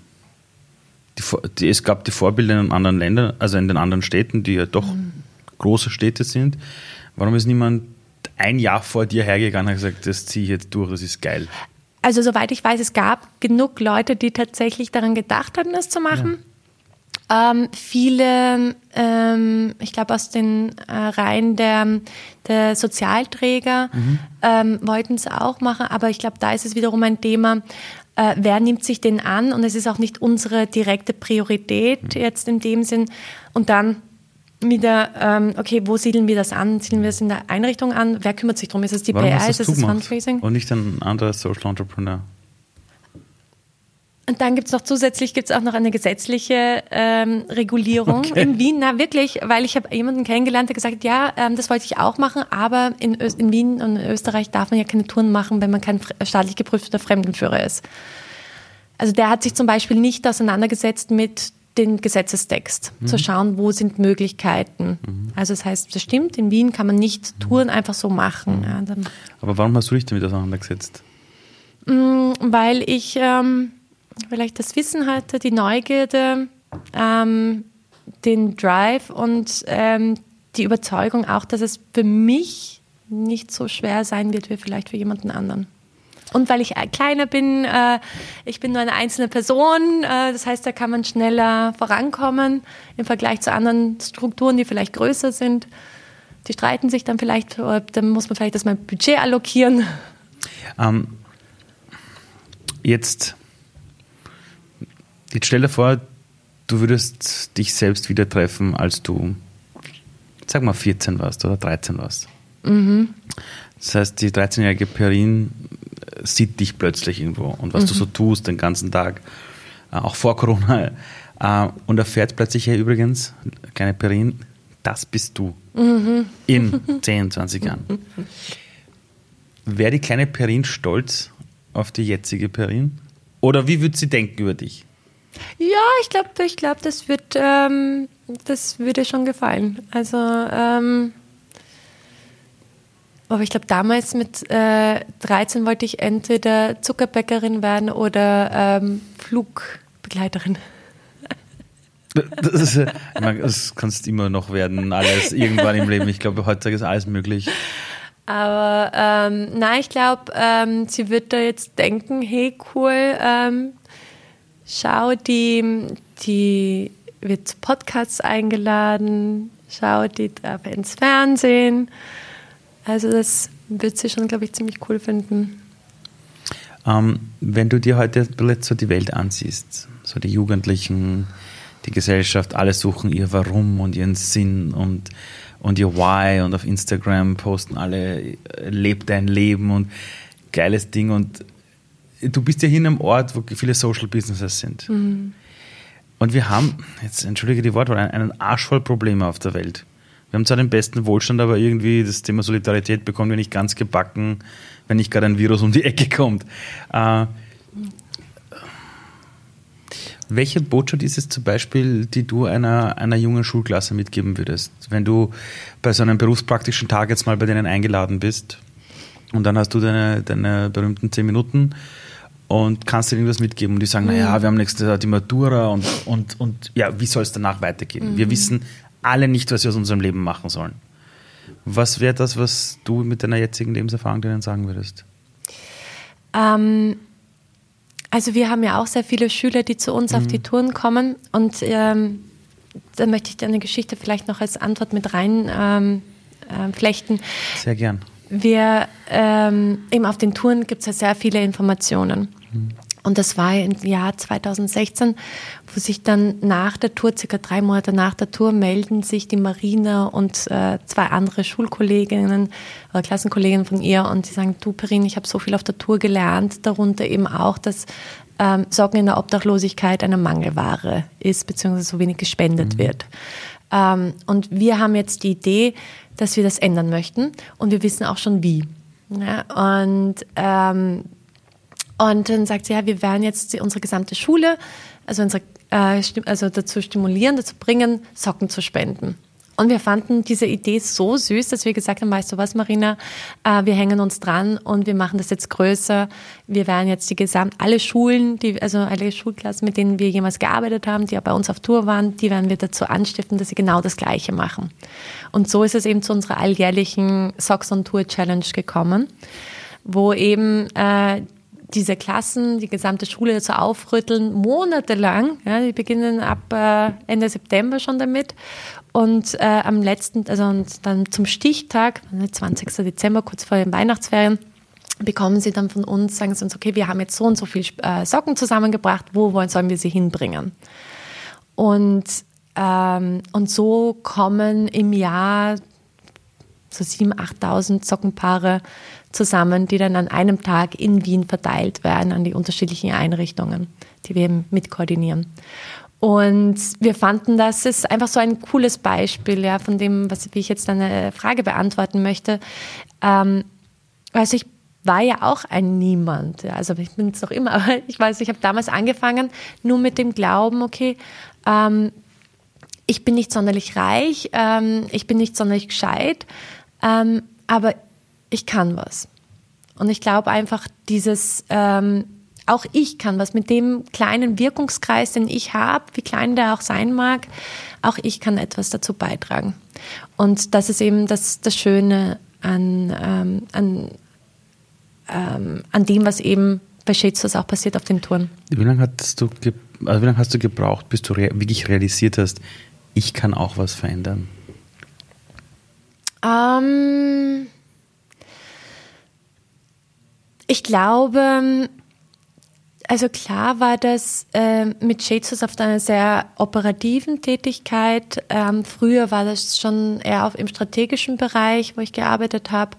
die, die, es gab die Vorbilder in anderen Ländern, also in den anderen Städten, die ja doch mhm. große Städte sind. Warum ist niemand ein Jahr vor dir hergegangen und gesagt, das ziehe ich jetzt durch, das ist geil? Also soweit ich weiß, es gab genug Leute, die tatsächlich daran gedacht haben, das zu machen. Ja. Ähm, viele, ähm, ich glaube aus den äh, Reihen der, der Sozialträger mhm. ähm, wollten es auch machen, aber ich glaube, da ist es wiederum ein Thema, äh, wer nimmt sich den an? Und es ist auch nicht unsere direkte Priorität mhm. jetzt in dem Sinn. Und dann wieder, ähm, okay, wo siedeln wir das an? Siedeln wir es in der Einrichtung an? Wer kümmert sich darum? Ist es die Warum PR? Ist es das Fundraising? Und nicht ein anderer Social Entrepreneur? Und dann gibt es noch zusätzlich gibt's auch noch eine gesetzliche ähm, Regulierung okay. in Wien. Na wirklich, weil ich habe jemanden kennengelernt, der gesagt hat, ja, ähm, das wollte ich auch machen, aber in, Ö in Wien und in Österreich darf man ja keine Touren machen, wenn man kein staatlich geprüfter Fremdenführer ist. Also der hat sich zum Beispiel nicht auseinandergesetzt mit den Gesetzestext, mhm. zu schauen, wo sind Möglichkeiten. Mhm. Also das heißt, das stimmt, in Wien kann man nicht mhm. Touren einfach so machen. Mhm. Ja, aber warum hast du dich damit auseinandergesetzt? Mm, weil ich ähm, vielleicht das Wissen hatte, die Neugierde, ähm, den Drive und ähm, die Überzeugung auch, dass es für mich nicht so schwer sein wird wie vielleicht für jemanden anderen. Und weil ich kleiner bin, äh, ich bin nur eine einzelne Person, äh, das heißt, da kann man schneller vorankommen im Vergleich zu anderen Strukturen, die vielleicht größer sind. Die streiten sich dann vielleicht, dann muss man vielleicht das mal Budget allokieren. Ähm, jetzt Jetzt stell dir vor, du würdest dich selbst wieder treffen, als du, sag mal, 14 warst oder 13 warst. Mhm. Das heißt, die 13-jährige Perin sieht dich plötzlich irgendwo und was mhm. du so tust den ganzen Tag, äh, auch vor Corona, äh, und erfährt plötzlich, ja übrigens, kleine Perin, das bist du mhm. in 10, 20 Jahren. Wäre die kleine Perin stolz auf die jetzige Perin? Oder wie würde sie denken über dich? Ja, ich glaube, ich glaub, das wird, ähm, das würde schon gefallen. Also, ähm, aber ich glaube, damals mit äh, 13 wollte ich entweder Zuckerbäckerin werden oder ähm, Flugbegleiterin. Das, ist, das kannst immer noch werden, alles irgendwann im Leben. Ich glaube, heutzutage ist alles möglich. Aber ähm, nein, ich glaube, ähm, sie wird da jetzt denken, hey cool, ähm, schau, die, die wird zu Podcasts eingeladen, schau, die darf ins Fernsehen. Also das wird sie schon, glaube ich, ziemlich cool finden. Ähm, wenn du dir heute so die Welt ansiehst, so die Jugendlichen, die Gesellschaft, alle suchen ihr Warum und ihren Sinn und, und ihr Why und auf Instagram posten alle, äh, lebt dein Leben und geiles Ding und du bist ja hier in einem Ort, wo viele Social Businesses sind. Mhm. Und wir haben, jetzt entschuldige die Wortwahl, einen Arsch voll Probleme auf der Welt. Wir haben zwar den besten Wohlstand, aber irgendwie das Thema Solidarität bekommen wir nicht ganz gebacken, wenn nicht gerade ein Virus um die Ecke kommt. Äh, welche Botschaft ist es zum Beispiel, die du einer, einer jungen Schulklasse mitgeben würdest? Wenn du bei so einem berufspraktischen Tag jetzt mal bei denen eingeladen bist und dann hast du deine, deine berühmten zehn Minuten und kannst ihnen irgendwas mitgeben und die sagen, naja, wir haben nächstes Jahr die Matura und, und, und ja, wie soll es danach weitergehen? Mhm. Wir wissen alle nicht, was wir aus unserem Leben machen sollen. Was wäre das, was du mit deiner jetzigen Lebenserfahrung denen sagen würdest? Ähm, also wir haben ja auch sehr viele Schüler, die zu uns mhm. auf die Touren kommen und ähm, da möchte ich deine Geschichte vielleicht noch als Antwort mit rein ähm, äh, flechten. Sehr gern. Wir ähm, eben auf den Touren gibt es ja sehr viele Informationen. Mhm. Und das war im Jahr 2016, wo sich dann nach der Tour, circa drei Monate nach der Tour, melden sich die Marina und äh, zwei andere Schulkolleginnen oder Klassenkolleginnen von ihr und die sagen, du Perin, ich habe so viel auf der Tour gelernt, darunter eben auch, dass ähm, Sorgen in der Obdachlosigkeit eine Mangelware ist, beziehungsweise so wenig gespendet mhm. wird. Ähm, und wir haben jetzt die Idee, dass wir das ändern möchten und wir wissen auch schon wie. Ja, und ähm, und dann sagt sie, ja, wir werden jetzt unsere gesamte Schule, also, unsere, äh, also dazu stimulieren, dazu bringen, Socken zu spenden. Und wir fanden diese Idee so süß, dass wir gesagt haben, weißt du was, Marina, äh, wir hängen uns dran und wir machen das jetzt größer. Wir werden jetzt die gesamt, alle Schulen, die, also alle Schulklassen, mit denen wir jemals gearbeitet haben, die ja bei uns auf Tour waren, die werden wir dazu anstiften, dass sie genau das Gleiche machen. Und so ist es eben zu unserer alljährlichen Socks on Tour Challenge gekommen, wo eben äh, diese Klassen, die gesamte Schule zu aufrütteln, monatelang. Ja, die beginnen ab äh, Ende September schon damit. Und äh, am letzten, also und dann zum Stichtag, 20. Dezember, kurz vor den Weihnachtsferien, bekommen sie dann von uns, sagen sie uns, okay, wir haben jetzt so und so viel äh, Socken zusammengebracht, wo wollen, sollen wir sie hinbringen? Und, ähm, und so kommen im Jahr so 7.000, 8.000 Sockenpaare zusammen, die dann an einem Tag in Wien verteilt werden an die unterschiedlichen Einrichtungen, die wir eben mitkoordinieren. Und wir fanden, das ist einfach so ein cooles Beispiel ja, von dem, was wie ich jetzt eine Frage beantworten möchte. Ähm, also ich war ja auch ein Niemand. Ja, also ich bin es noch immer, aber ich weiß, ich habe damals angefangen, nur mit dem Glauben, okay, ähm, ich bin nicht sonderlich reich, ähm, ich bin nicht sonderlich gescheit, ähm, aber ich kann was. Und ich glaube einfach, dieses, ähm, auch ich kann was mit dem kleinen Wirkungskreis, den ich habe, wie klein der auch sein mag, auch ich kann etwas dazu beitragen. Und das ist eben das, das Schöne an, ähm, an, ähm, an dem, was eben bei Shadesforce auch passiert auf den Touren. Wie lange, hast du also wie lange hast du gebraucht, bis du rea wirklich realisiert hast, ich kann auch was verändern? Ähm, ich glaube, also klar war das äh, mit Shadeshouse auf einer sehr operativen Tätigkeit. Ähm, früher war das schon eher auf, im strategischen Bereich, wo ich gearbeitet habe.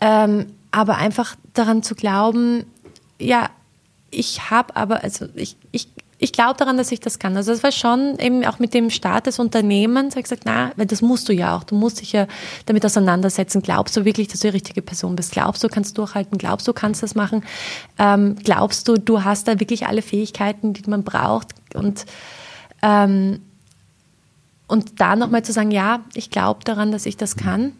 Ähm, aber einfach daran zu glauben, ja, ich habe aber, also ich, ich ich glaube daran, dass ich das kann. Also es war schon eben auch mit dem Start des Unternehmens, habe ich gesagt, na, weil das musst du ja auch. Du musst dich ja damit auseinandersetzen. Glaubst du wirklich, dass du die richtige Person bist? Glaubst du, kannst durchhalten? Glaubst du, kannst das machen? Ähm, glaubst du, du hast da wirklich alle Fähigkeiten, die man braucht? Und ähm, und da nochmal zu sagen, ja, ich glaube daran, dass ich das kann.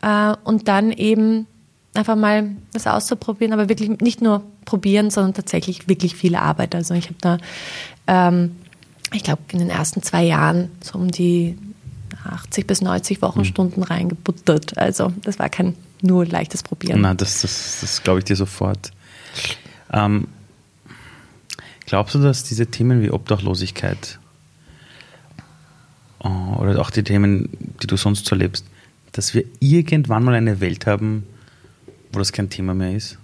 Äh, und dann eben einfach mal das auszuprobieren, aber wirklich nicht nur probieren, sondern tatsächlich wirklich viel Arbeit. Also ich habe da, ähm, ich glaube, in den ersten zwei Jahren so um die 80 bis 90 Wochenstunden mhm. reingebuttert. Also das war kein nur leichtes Probieren. Na, das, das, das glaube ich dir sofort. Ähm, glaubst du, dass diese Themen wie Obdachlosigkeit äh, oder auch die Themen, die du sonst so erlebst, dass wir irgendwann mal eine Welt haben, wo das kein Thema mehr ist?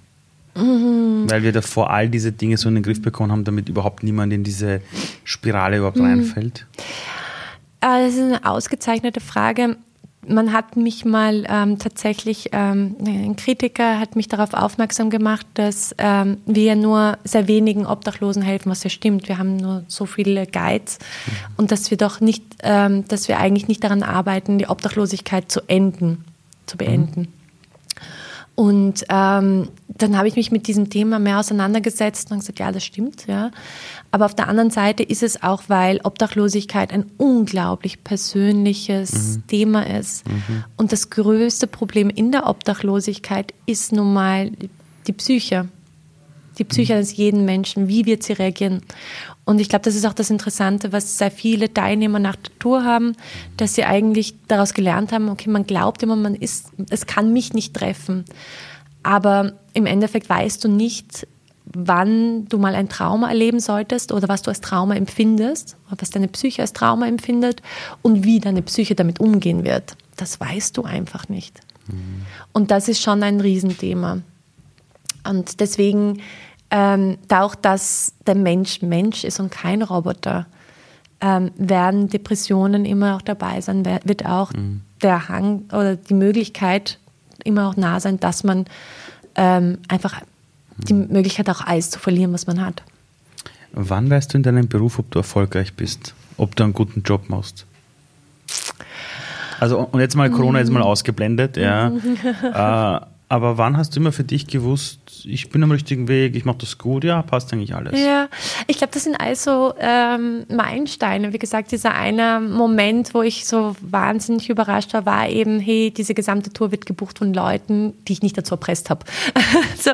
Mhm. Weil wir davor all diese Dinge so in den Griff bekommen haben, damit überhaupt niemand in diese Spirale überhaupt mhm. reinfällt? Äh, das ist eine ausgezeichnete Frage. Man hat mich mal ähm, tatsächlich, ähm, ein Kritiker hat mich darauf aufmerksam gemacht, dass ähm, wir nur sehr wenigen Obdachlosen helfen, was ja stimmt. Wir haben nur so viele Guides mhm. und dass wir doch nicht, ähm, dass wir eigentlich nicht daran arbeiten, die Obdachlosigkeit zu enden, zu beenden. Und ähm, dann habe ich mich mit diesem Thema mehr auseinandergesetzt und gesagt, ja, das stimmt, ja. Aber auf der anderen Seite ist es auch, weil Obdachlosigkeit ein unglaublich persönliches mhm. Thema ist. Mhm. Und das größte Problem in der Obdachlosigkeit ist nun mal die Psyche. Die Psyche eines jeden Menschen, wie wird sie reagieren? Und ich glaube, das ist auch das Interessante, was sehr viele Teilnehmer nach der Tour haben, dass sie eigentlich daraus gelernt haben, okay, man glaubt immer, man ist, es kann mich nicht treffen. Aber im Endeffekt weißt du nicht, wann du mal ein Trauma erleben solltest oder was du als Trauma empfindest, was deine Psyche als Trauma empfindet und wie deine Psyche damit umgehen wird. Das weißt du einfach nicht. Mhm. Und das ist schon ein Riesenthema. Und deswegen ähm, auch, dass der Mensch Mensch ist und kein Roboter, ähm, werden Depressionen immer auch dabei sein, wird auch mhm. der Hang oder die Möglichkeit immer auch nah sein, dass man ähm, einfach die mhm. Möglichkeit auch Eis zu verlieren, was man hat. Wann weißt du in deinem Beruf, ob du erfolgreich bist, ob du einen guten Job machst? Also und jetzt mal Corona jetzt mal mhm. ausgeblendet, ja. äh, aber wann hast du immer für dich gewusst, ich bin am richtigen Weg, ich mache das gut, ja, passt eigentlich alles? Ja, ich glaube, das sind also ähm, Meilensteine. Wie gesagt, dieser eine Moment, wo ich so wahnsinnig überrascht war, war eben, hey, diese gesamte Tour wird gebucht von Leuten, die ich nicht dazu erpresst habe, so,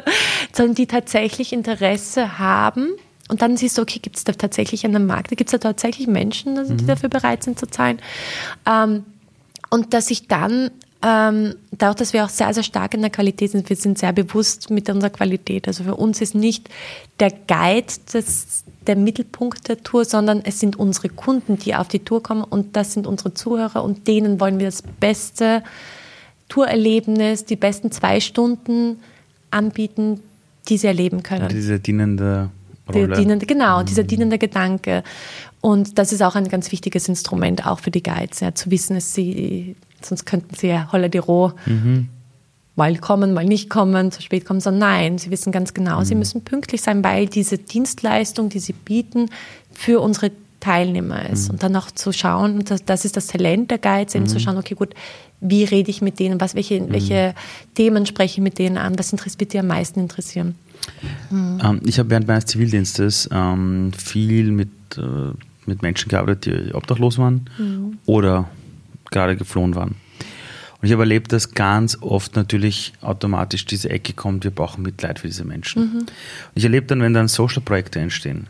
sondern die tatsächlich Interesse haben. Und dann siehst du, okay, gibt es da tatsächlich einen Markt, gibt es da tatsächlich Menschen, also, die mhm. dafür bereit sind zu zahlen. Ähm, und dass ich dann ähm, dadurch, dass wir auch sehr, sehr stark in der Qualität sind, wir sind sehr bewusst mit unserer Qualität. Also für uns ist nicht der Guide das, der Mittelpunkt der Tour, sondern es sind unsere Kunden, die auf die Tour kommen und das sind unsere Zuhörer und denen wollen wir das beste Tourerlebnis, die besten zwei Stunden anbieten, die sie erleben können. Diese dienende Rolle. Die dienende, genau, mhm. dieser dienende Gedanke. Und das ist auch ein ganz wichtiges Instrument, auch für die Guides, ja, zu wissen, dass sie sonst könnten sie ja holla die Roh mhm. mal kommen, mal nicht kommen, zu spät kommen, sondern nein, sie wissen ganz genau, mhm. sie müssen pünktlich sein, weil diese Dienstleistung, die sie bieten, für unsere Teilnehmer ist. Mhm. Und dann auch zu schauen, das, das ist das Talent der Guides, eben zu mhm. schauen, okay, gut, wie rede ich mit denen, was, welche, mhm. welche Themen spreche ich mit denen an, was wird die am meisten interessieren. Mhm. Ähm, ich habe während meines Zivildienstes ähm, viel mit, äh, mit Menschen gearbeitet, die obdachlos waren mhm. oder gerade geflohen waren. Und ich habe erlebt, dass ganz oft natürlich automatisch diese Ecke kommt, wir brauchen Mitleid für diese Menschen. Mhm. Und ich erlebe dann, wenn dann Social-Projekte entstehen,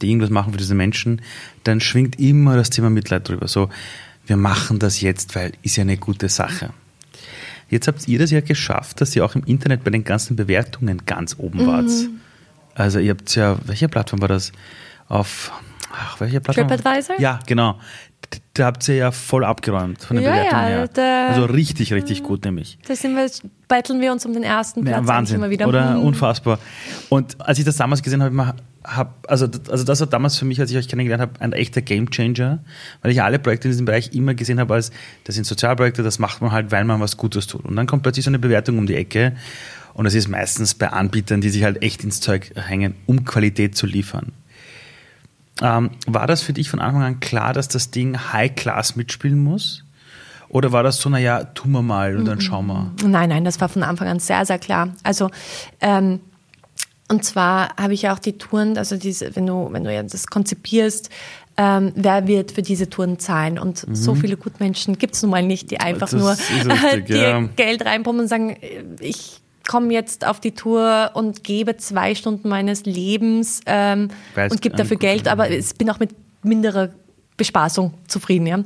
die irgendwas machen für diese Menschen, dann schwingt immer das Thema Mitleid drüber. So, wir machen das jetzt, weil ist ja eine gute Sache. Jetzt habt ihr das ja geschafft, dass ihr auch im Internet bei den ganzen Bewertungen ganz oben wart. Mhm. Also ihr habt ja, welche Plattform war das? Auf ach, welche Plattform? TripAdvisor? Ja, genau da habt ihr ja voll abgeräumt von der ja, Bewertung ja, her. Da, also richtig, richtig gut nämlich. Da sind wir, betteln wir uns um den ersten Platz ja, Wahnsinn, immer wieder. Oder mhm. unfassbar. Und als ich das damals gesehen habe, hab, also, also das war damals für mich, als ich euch kennengelernt habe, ein echter Gamechanger, weil ich alle Projekte in diesem Bereich immer gesehen habe als, das sind Sozialprojekte, das macht man halt, weil man was Gutes tut. Und dann kommt plötzlich so eine Bewertung um die Ecke und das ist meistens bei Anbietern, die sich halt echt ins Zeug hängen, um Qualität zu liefern. Ähm, war das für dich von Anfang an klar, dass das Ding High Class mitspielen muss? Oder war das so, naja, tun wir mal und dann schauen wir? Nein, nein, das war von Anfang an sehr, sehr klar. Also, ähm, und zwar habe ich ja auch die Touren, also diese, wenn du, wenn du ja das konzipierst, ähm, wer wird für diese Touren zahlen? Und mhm. so viele Gutmenschen gibt es nun mal nicht, die einfach das nur richtig, die ja. Geld reinpumpen und sagen, ich komme jetzt auf die Tour und gebe zwei Stunden meines Lebens ähm, und gebe dafür Geld, aber ich bin auch mit minderer Bespaßung zufrieden. Ja?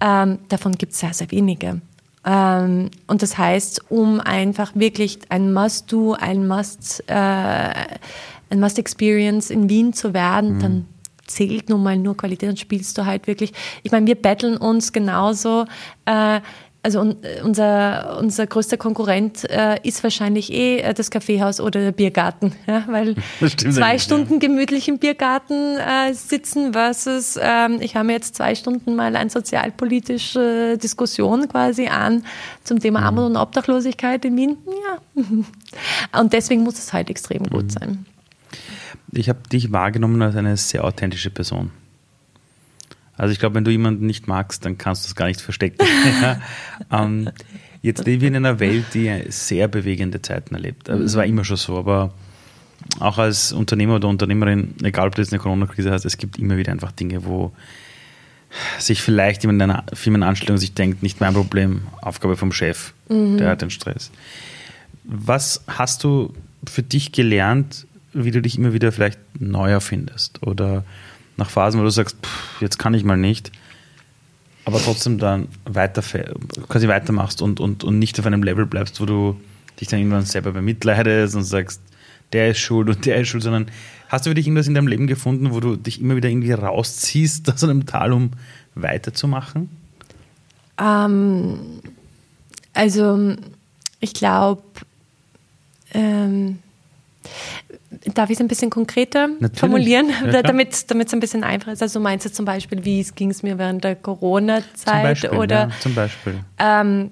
Ähm, davon gibt es sehr, sehr wenige. Ähm, und das heißt, um einfach wirklich ein Must-Do, ein Must, äh, ein Must-Experience in Wien zu werden, mhm. dann zählt nun mal nur Qualität und spielst du halt wirklich. Ich meine, wir betteln uns genauso. Äh, also äh, unser, unser größter Konkurrent äh, ist wahrscheinlich eh äh, das Kaffeehaus oder der Biergarten, ja, weil zwei Stunden ja. gemütlich im Biergarten äh, sitzen versus ähm, ich habe mir jetzt zwei Stunden mal eine sozialpolitische Diskussion quasi an zum Thema mhm. Armut und Obdachlosigkeit in Wien. Ja. Und deswegen muss es halt extrem gut mhm. sein. Ich habe dich wahrgenommen als eine sehr authentische Person. Also ich glaube, wenn du jemanden nicht magst, dann kannst du es gar nicht verstecken. ähm, jetzt leben wir in einer Welt, die sehr bewegende Zeiten erlebt. Also es war immer schon so, aber auch als Unternehmer oder Unternehmerin, egal ob du jetzt eine Corona-Krise hast, es gibt immer wieder einfach Dinge, wo sich vielleicht jemand in einer Firmenanstellung sich denkt, nicht mein Problem, Aufgabe vom Chef, mhm. der hat den Stress. Was hast du für dich gelernt, wie du dich immer wieder vielleicht neu erfindest? Oder nach Phasen, wo du sagst, pff, jetzt kann ich mal nicht, aber trotzdem dann weiter, quasi weitermachst und, und, und nicht auf einem Level bleibst, wo du dich dann irgendwann selber bemitleidest und sagst, der ist schuld und der ist schuld, sondern hast du für dich irgendwas in deinem Leben gefunden, wo du dich immer wieder irgendwie rausziehst aus einem Tal, um weiterzumachen? Ähm, also, ich glaube, ähm, Darf ich es ein bisschen konkreter Natürlich. formulieren, ja, damit es ein bisschen einfacher ist? Also du meinst jetzt zum Beispiel, wie ging es mir während der Corona-Zeit? Oder ja, zum Beispiel. Ähm,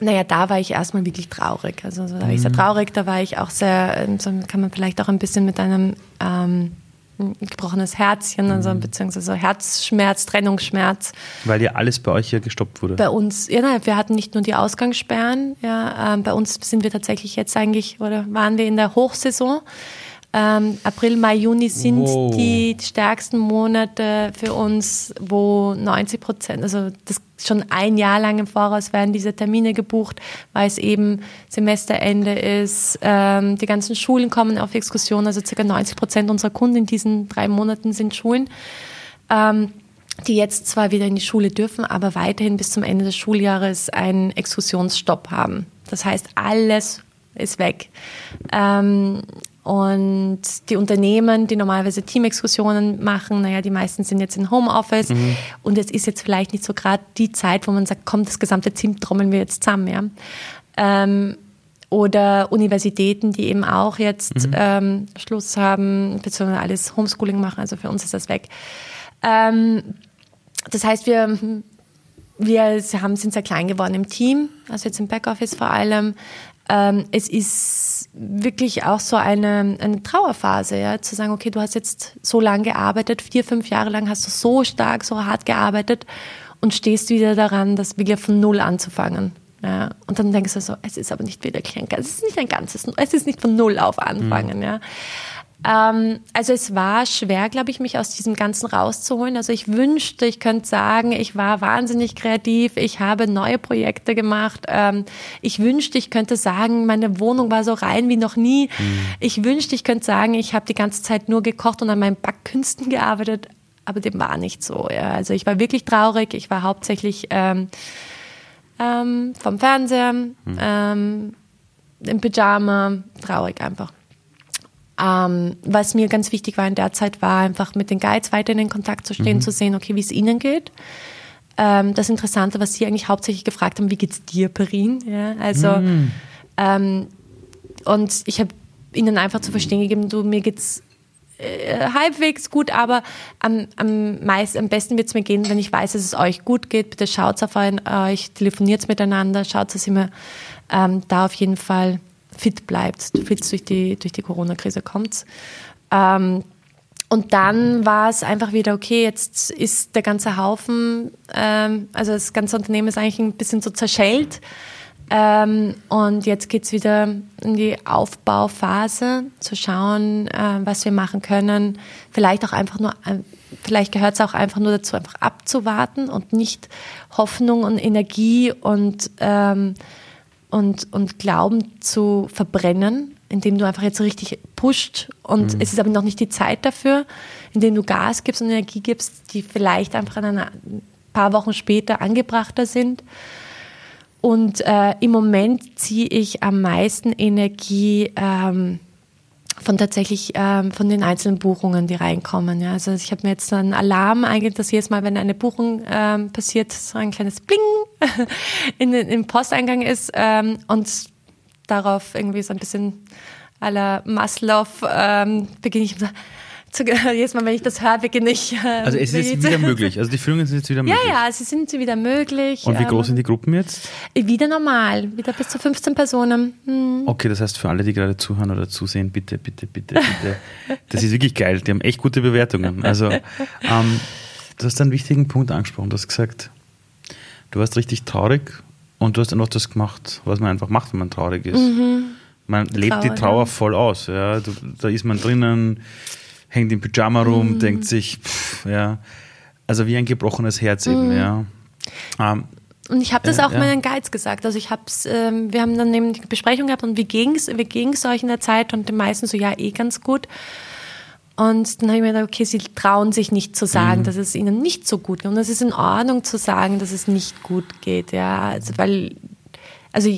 naja, da war ich erstmal wirklich traurig. Also da war ich sehr mhm. traurig, da war ich auch sehr, ähm, so kann man vielleicht auch ein bisschen mit einem ähm, gebrochenes Herzchen, also mhm. beziehungsweise Herzschmerz, Trennungsschmerz. Weil ja alles bei euch hier gestoppt wurde. Bei uns, ja, nein, wir hatten nicht nur die Ausgangssperren, ja, ähm, bei uns sind wir tatsächlich jetzt eigentlich, oder waren wir in der Hochsaison. Ähm, April, Mai, Juni sind wow. die stärksten Monate für uns, wo 90 Prozent, also das schon ein Jahr lang im Voraus werden diese Termine gebucht, weil es eben Semesterende ist. Ähm, die ganzen Schulen kommen auf Exkursionen, also ca. 90 Prozent unserer Kunden in diesen drei Monaten sind Schulen. Ähm, die jetzt zwar wieder in die Schule dürfen, aber weiterhin bis zum Ende des Schuljahres einen Exkursionsstopp haben. Das heißt, alles ist weg. Ähm, und die Unternehmen, die normalerweise Teamexkursionen machen, naja, die meisten sind jetzt in Homeoffice. Mhm. Und es ist jetzt vielleicht nicht so gerade die Zeit, wo man sagt, komm, das gesamte Team trommeln wir jetzt zusammen. Ja? Ähm, oder Universitäten, die eben auch jetzt mhm. ähm, Schluss haben, beziehungsweise alles Homeschooling machen. Also für uns ist das weg. Ähm, das heißt, wir, wir haben, sind sehr klein geworden im Team, also jetzt im Backoffice vor allem. Ähm, es ist wirklich auch so eine, eine Trauerphase, ja, zu sagen, okay, du hast jetzt so lange gearbeitet, vier, fünf Jahre lang hast du so stark, so hart gearbeitet und stehst wieder daran, das wieder von Null anzufangen. Ja, und dann denkst du so, es ist aber nicht wieder ein, es ist nicht ein ganzes, es ist nicht von Null auf anfangen, mhm. ja. Ähm, also es war schwer, glaube ich, mich aus diesem Ganzen rauszuholen. Also ich wünschte, ich könnte sagen, ich war wahnsinnig kreativ, ich habe neue Projekte gemacht. Ähm, ich wünschte, ich könnte sagen, meine Wohnung war so rein wie noch nie. Mhm. Ich wünschte, ich könnte sagen, ich habe die ganze Zeit nur gekocht und an meinen Backkünsten gearbeitet. Aber dem war nicht so. Ja. Also ich war wirklich traurig. Ich war hauptsächlich ähm, ähm, vom Fernseher, mhm. ähm, im Pyjama, traurig einfach. Ähm, was mir ganz wichtig war in der Zeit, war einfach mit den Guides weiterhin in Kontakt zu stehen, mhm. zu sehen, okay, wie es ihnen geht. Ähm, das Interessante, was sie eigentlich hauptsächlich gefragt haben, wie geht's dir, Perin? Ja, also mhm. ähm, und ich habe ihnen einfach zu verstehen gegeben, du mir geht's äh, halbwegs gut, aber am, am, meist, am besten wird es mir gehen, wenn ich weiß, dass es euch gut geht. Bitte schaut auf euch, telefoniert miteinander, schaut, dass ihr mir ähm, da auf jeden Fall fit bleibt, fit durch die, durch die Corona-Krise kommt. Ähm, und dann war es einfach wieder, okay, jetzt ist der ganze Haufen, ähm, also das ganze Unternehmen ist eigentlich ein bisschen so zerschellt. Ähm, und jetzt geht es wieder in die Aufbauphase, zu schauen, äh, was wir machen können. Vielleicht auch einfach nur, äh, vielleicht gehört es auch einfach nur dazu, einfach abzuwarten und nicht Hoffnung und Energie und, ähm, und, und Glauben zu verbrennen, indem du einfach jetzt so richtig pusht und mhm. es ist aber noch nicht die Zeit dafür, indem du Gas gibst und Energie gibst, die vielleicht einfach ein paar Wochen später angebrachter sind. Und äh, im Moment ziehe ich am meisten Energie ähm, von tatsächlich ähm, von den einzelnen Buchungen, die reinkommen. Ja. Also ich habe mir jetzt einen Alarm eigentlich, dass jedes Mal, wenn eine Buchung ähm, passiert, so ein kleines Bling in, in, im Posteingang ist ähm, und darauf irgendwie so ein bisschen aller Maslow ähm, beginne ich zu, jedes Mal, wenn ich das höre, beginne ich. Äh, also es ist jetzt wieder möglich. Also die Führungen sind jetzt wieder möglich. Ja, ja, sie sind wieder möglich. Und wie groß ähm, sind die Gruppen jetzt? Wieder normal, wieder bis zu 15 Personen. Hm. Okay, das heißt für alle, die gerade zuhören oder zusehen, bitte, bitte, bitte, bitte. das ist wirklich geil. Die haben echt gute Bewertungen. Also ähm, du hast einen wichtigen Punkt angesprochen. Du hast gesagt, du warst richtig traurig und du hast dann noch das gemacht, was man einfach macht, wenn man traurig ist. Mhm. Man lebt Trauer, die Trauer ja. voll aus. Ja. Du, da ist man drinnen, hängt im Pyjama rum, mhm. denkt sich, pff, ja, also wie ein gebrochenes Herz eben, mhm. ja. Ähm, und ich habe das auch ja. meinen Guides gesagt. Also ich hab's, ähm, wir haben dann eben die Besprechung gehabt und wie ging's, wie ging's euch in der Zeit? Und die meisten so, ja, eh ganz gut. Und dann habe ich mir gedacht, okay, sie trauen sich nicht zu sagen, mhm. dass es ihnen nicht so gut geht. Und es ist in Ordnung zu sagen, dass es nicht gut geht, ja. Also, weil also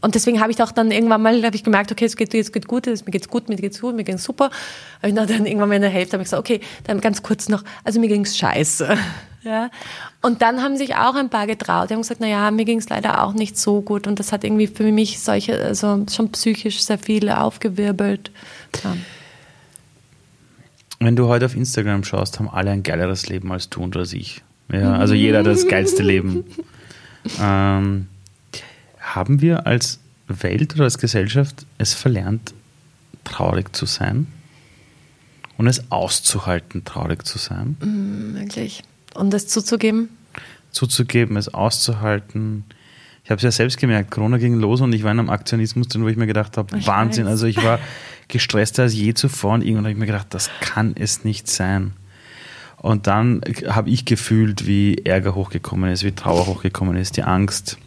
und deswegen habe ich auch dann irgendwann mal habe ich gemerkt, okay, es geht jetzt geht gut, mir geht's gut, mir geht's gut, mir geht's super. Habe ich dann irgendwann mal in der Hälfte habe ich gesagt, okay, dann ganz kurz noch, also mir ging's scheiße. Ja. Und dann haben sich auch ein paar getraut. Die haben gesagt, na ja, mir ging's leider auch nicht so gut und das hat irgendwie für mich solche also schon psychisch sehr viele aufgewirbelt. Ja. Wenn du heute auf Instagram schaust, haben alle ein geileres Leben als du und als ich. Ja, also jeder das geilste Leben. Ähm, haben wir als Welt oder als Gesellschaft es verlernt, traurig zu sein? Und es auszuhalten, traurig zu sein? Mm, wirklich. Und es zuzugeben? Zuzugeben, es auszuhalten. Ich habe es ja selbst gemerkt, Corona ging los und ich war in einem Aktionismus drin, wo ich mir gedacht habe, ich Wahnsinn. Weiß. Also ich war gestresster als je zuvor und irgendwann habe ich mir gedacht, das kann es nicht sein. Und dann habe ich gefühlt, wie Ärger hochgekommen ist, wie Trauer hochgekommen ist, die Angst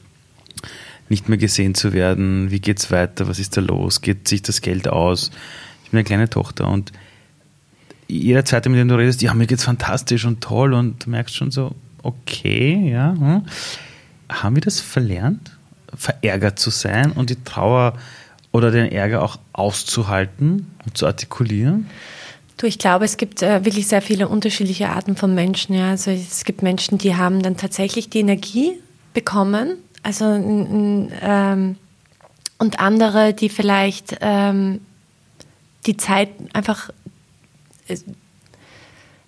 nicht mehr gesehen zu werden. Wie geht's weiter? Was ist da los? Geht sich das Geld aus? Ich bin eine kleine Tochter und jeder zweite, mit dem du redest, ja, mir geht's fantastisch und toll und du merkst schon so, okay, ja. Hm. Haben wir das verlernt, verärgert zu sein und die Trauer oder den Ärger auch auszuhalten und zu artikulieren? Du, ich glaube, es gibt äh, wirklich sehr viele unterschiedliche Arten von Menschen. Ja. Also es gibt Menschen, die haben dann tatsächlich die Energie bekommen, also ähm, und andere, die vielleicht ähm, die Zeit einfach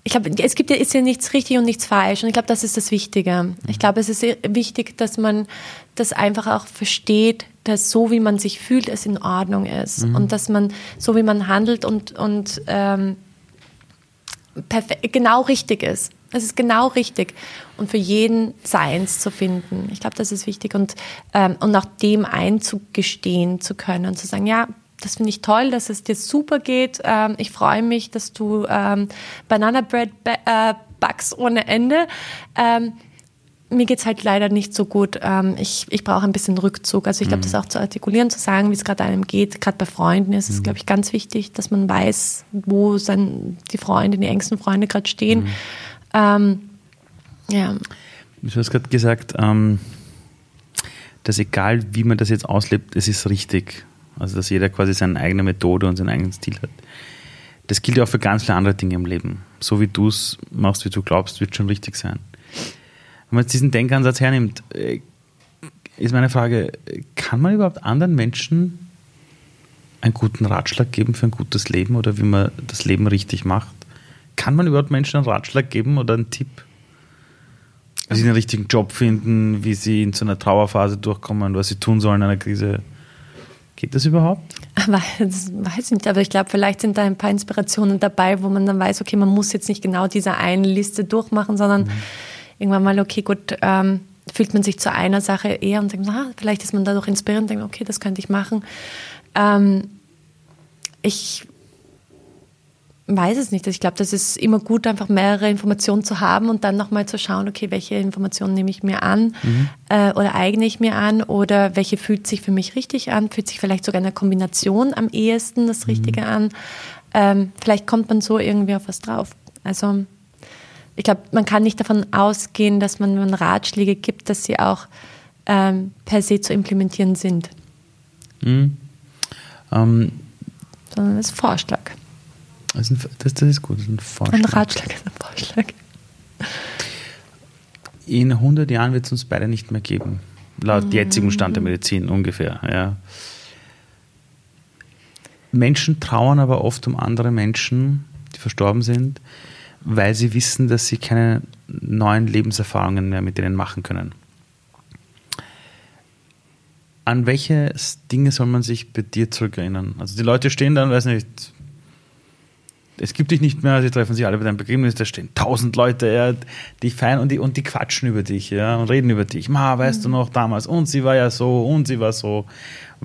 ich glaube, es gibt ja, ist ja nichts richtig und nichts falsch. Und ich glaube, das ist das Wichtige. Ich glaube, es ist wichtig, dass man das einfach auch versteht, dass so wie man sich fühlt, es in Ordnung ist. Mhm. Und dass man so wie man handelt und, und ähm, genau richtig ist. Es ist genau richtig. Und für jeden Seins zu finden. Ich glaube, das ist wichtig. Und, ähm, und nach dem einzugestehen zu können und zu sagen, ja, das finde ich toll, dass es dir super geht. Ähm, ich freue mich, dass du ähm, Banana Bread äh, backst ohne Ende. Ähm, mir geht es halt leider nicht so gut. Ähm, ich ich brauche ein bisschen Rückzug. Also ich glaube, mhm. das auch zu artikulieren, zu sagen, wie es gerade einem geht, gerade bei Freunden ist es, mhm. glaube ich, ganz wichtig, dass man weiß, wo sein, die Freunde, die engsten Freunde gerade stehen. Mhm. Ähm, ja. Du hast gerade gesagt, ähm, dass egal wie man das jetzt auslebt, es ist richtig. Also dass jeder quasi seine eigene Methode und seinen eigenen Stil hat. Das gilt ja auch für ganz viele andere Dinge im Leben. So wie du es machst, wie du glaubst, wird schon richtig sein. Wenn man jetzt diesen Denkansatz hernimmt, äh, ist meine Frage, kann man überhaupt anderen Menschen einen guten Ratschlag geben für ein gutes Leben oder wie man das Leben richtig macht? Kann man überhaupt Menschen einen Ratschlag geben oder einen Tipp? Wie sie den richtigen Job finden, wie sie in so einer Trauerphase durchkommen, was sie tun sollen in einer Krise? Geht das überhaupt? Das weiß ich nicht, aber ich glaube, vielleicht sind da ein paar Inspirationen dabei, wo man dann weiß, okay, man muss jetzt nicht genau diese eine Liste durchmachen, sondern mhm. irgendwann mal, okay, gut, ähm, fühlt man sich zu einer Sache eher und denkt, ah, vielleicht ist man dadurch inspiriert und denkt, okay, das könnte ich machen. Ähm, ich weiß es nicht. Ich glaube, das ist immer gut, einfach mehrere Informationen zu haben und dann nochmal zu schauen, okay, welche Informationen nehme ich mir an mhm. äh, oder eigne ich mir an oder welche fühlt sich für mich richtig an, fühlt sich vielleicht sogar in der Kombination am ehesten das Richtige mhm. an. Ähm, vielleicht kommt man so irgendwie auf was drauf. Also ich glaube, man kann nicht davon ausgehen, dass man, wenn man Ratschläge gibt, dass sie auch ähm, per se zu implementieren sind. Mhm. Ähm, Sondern das ist Vorschlag. Das ist, ein, das, das ist gut, das ist ein Vorschlag. Ein Ratschlag ist ein Vorschlag. In 100 Jahren wird es uns beide nicht mehr geben. Laut mhm. jetzigem Stand der Medizin ungefähr. Ja. Menschen trauern aber oft um andere Menschen, die verstorben sind, weil sie wissen, dass sie keine neuen Lebenserfahrungen mehr mit denen machen können. An welche Dinge soll man sich bei dir zurückerinnern? Also die Leute stehen dann, weiß nicht, es gibt dich nicht mehr, sie treffen sich alle bei deinem Begräbnis, da stehen tausend Leute, ja, die feiern und die, und die quatschen über dich, ja, und reden über dich. Ma, weißt mhm. du noch damals, und sie war ja so, und sie war so.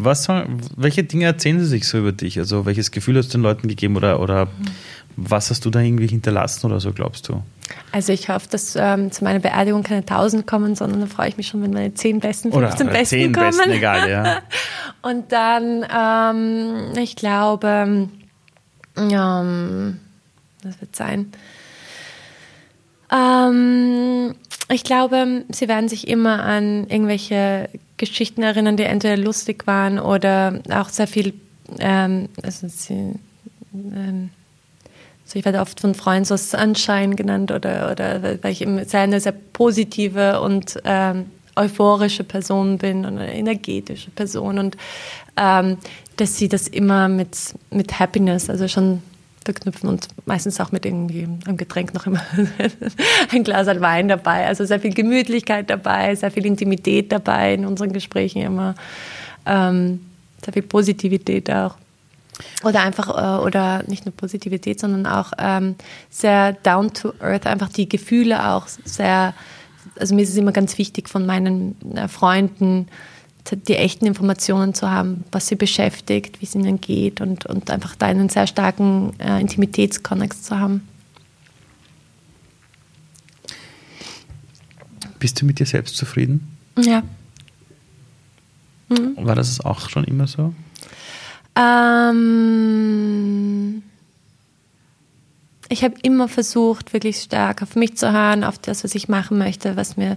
Was soll, welche Dinge erzählen sie sich so über dich? Also, welches Gefühl hast du den Leuten gegeben oder, oder mhm. was hast du da irgendwie hinterlassen oder so, glaubst du? Also ich hoffe, dass ähm, zu meiner Beerdigung keine tausend kommen, sondern dann freue ich mich schon, wenn meine zehn besten, 15 oder, oder besten zehn kommen. Besten, egal, ja. Und dann, ähm, ich glaube, ähm, das wird sein. Ähm, ich glaube, sie werden sich immer an irgendwelche Geschichten erinnern, die entweder lustig waren oder auch sehr viel, ähm, also sie, ähm, also ich werde oft von Freunden so Sunshine genannt oder, oder weil ich immer sehr eine sehr positive und ähm, euphorische Person bin und eine energetische Person und ähm, dass sie das immer mit, mit Happiness, also schon verknüpfen und meistens auch mit irgendwie einem Getränk noch immer ein Glas Wein dabei. Also sehr viel Gemütlichkeit dabei, sehr viel Intimität dabei in unseren Gesprächen immer. Ähm, sehr viel Positivität auch. Oder einfach, äh, oder nicht nur Positivität, sondern auch ähm, sehr down to earth, einfach die Gefühle auch sehr, also mir ist es immer ganz wichtig von meinen äh, Freunden, die echten Informationen zu haben, was sie beschäftigt, wie es ihnen geht und, und einfach da einen sehr starken äh, Intimitätskonnex zu haben. Bist du mit dir selbst zufrieden? Ja. Mhm. War das auch schon immer so? Ähm, ich habe immer versucht, wirklich stark auf mich zu hören, auf das, was ich machen möchte, was mir,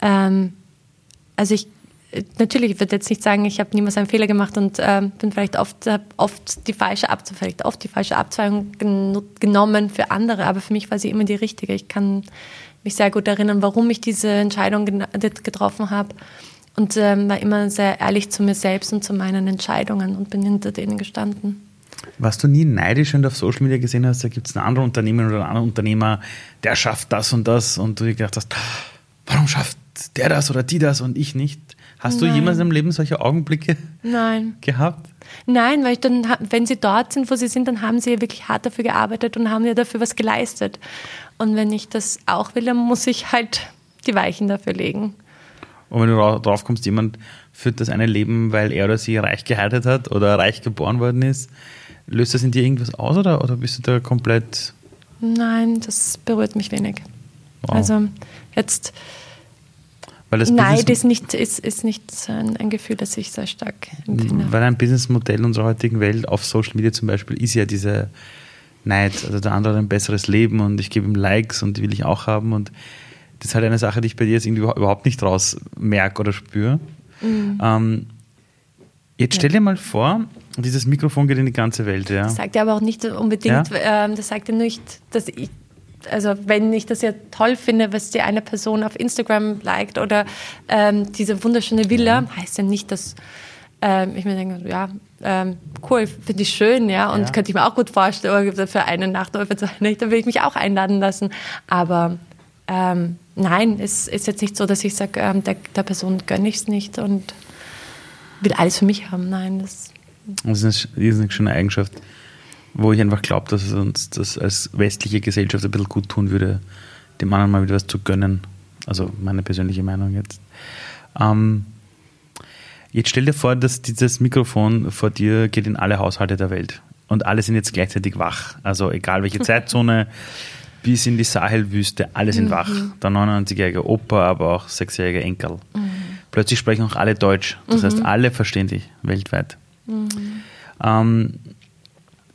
ähm, also ich natürlich, ich würde jetzt nicht sagen, ich habe niemals einen Fehler gemacht und äh, bin vielleicht oft, oft die falsche Abzweigung, vielleicht oft die falsche Abzweigung gen genommen für andere, aber für mich war sie immer die richtige. Ich kann mich sehr gut erinnern, warum ich diese Entscheidung getroffen habe und ähm, war immer sehr ehrlich zu mir selbst und zu meinen Entscheidungen und bin hinter denen gestanden. Warst du nie neidisch, wenn du auf Social Media gesehen hast, da gibt es einen anderen Unternehmer oder einen anderen Unternehmer, der schafft das und das und du dir gedacht hast, warum schafft der das oder die das und ich nicht? Hast Nein. du jemals im Leben solche Augenblicke Nein. gehabt? Nein, weil dann, wenn sie dort sind, wo sie sind, dann haben sie ja wirklich hart dafür gearbeitet und haben ja dafür was geleistet. Und wenn ich das auch will, dann muss ich halt die Weichen dafür legen. Und wenn du drauf kommst, jemand führt das eine Leben, weil er oder sie reich geheiratet hat oder reich geboren worden ist, löst das in dir irgendwas aus oder, oder bist du da komplett. Nein, das berührt mich wenig. Wow. Also jetzt weil das Neid ist nicht, ist, ist nicht ein, ein, Gefühl, das ich sehr stark empfinde. Weil ein Businessmodell unserer heutigen Welt auf Social Media zum Beispiel ist ja diese Neid. Also der andere hat ein besseres Leben und ich gebe ihm Likes und die will ich auch haben. Und das ist halt eine Sache, die ich bei dir jetzt irgendwie überhaupt nicht raus merke oder spüre. Mhm. Ähm, jetzt stell dir mal vor, dieses Mikrofon geht in die ganze Welt. Ja. Das sagt er aber auch nicht unbedingt, ja? ähm, das sagt er nicht, dass ich also wenn ich das ja toll finde, was die eine Person auf Instagram liked oder ähm, diese wunderschöne Villa, ja. heißt ja nicht, dass ähm, ich mir denke, ja, ähm, cool, finde ich schön, ja, und ja. könnte ich mir auch gut vorstellen, oder für eine Nacht oder für zwei Nächte will ich mich auch einladen lassen. Aber ähm, nein, es ist jetzt nicht so, dass ich sage, ähm, der, der, Person gönne ich es nicht und will alles für mich haben. Nein, das. Das ist eine riesig schöne Eigenschaft, wo ich einfach glaube, dass es uns das als westliche Gesellschaft ein bisschen gut tun würde, dem anderen mal wieder was zu gönnen. Also meine persönliche Meinung jetzt. Ähm, jetzt stell dir vor, dass dieses Mikrofon vor dir geht in alle Haushalte der Welt und alle sind jetzt gleichzeitig wach. Also egal welche Zeitzone, bis in die Sahelwüste, alle sind mhm. wach. Der 99-jährige Opa, aber auch sechsjährige Enkel. Mhm. Plötzlich sprechen auch alle Deutsch. Das mhm. heißt, alle verstehen dich weltweit. Mhm. Ähm,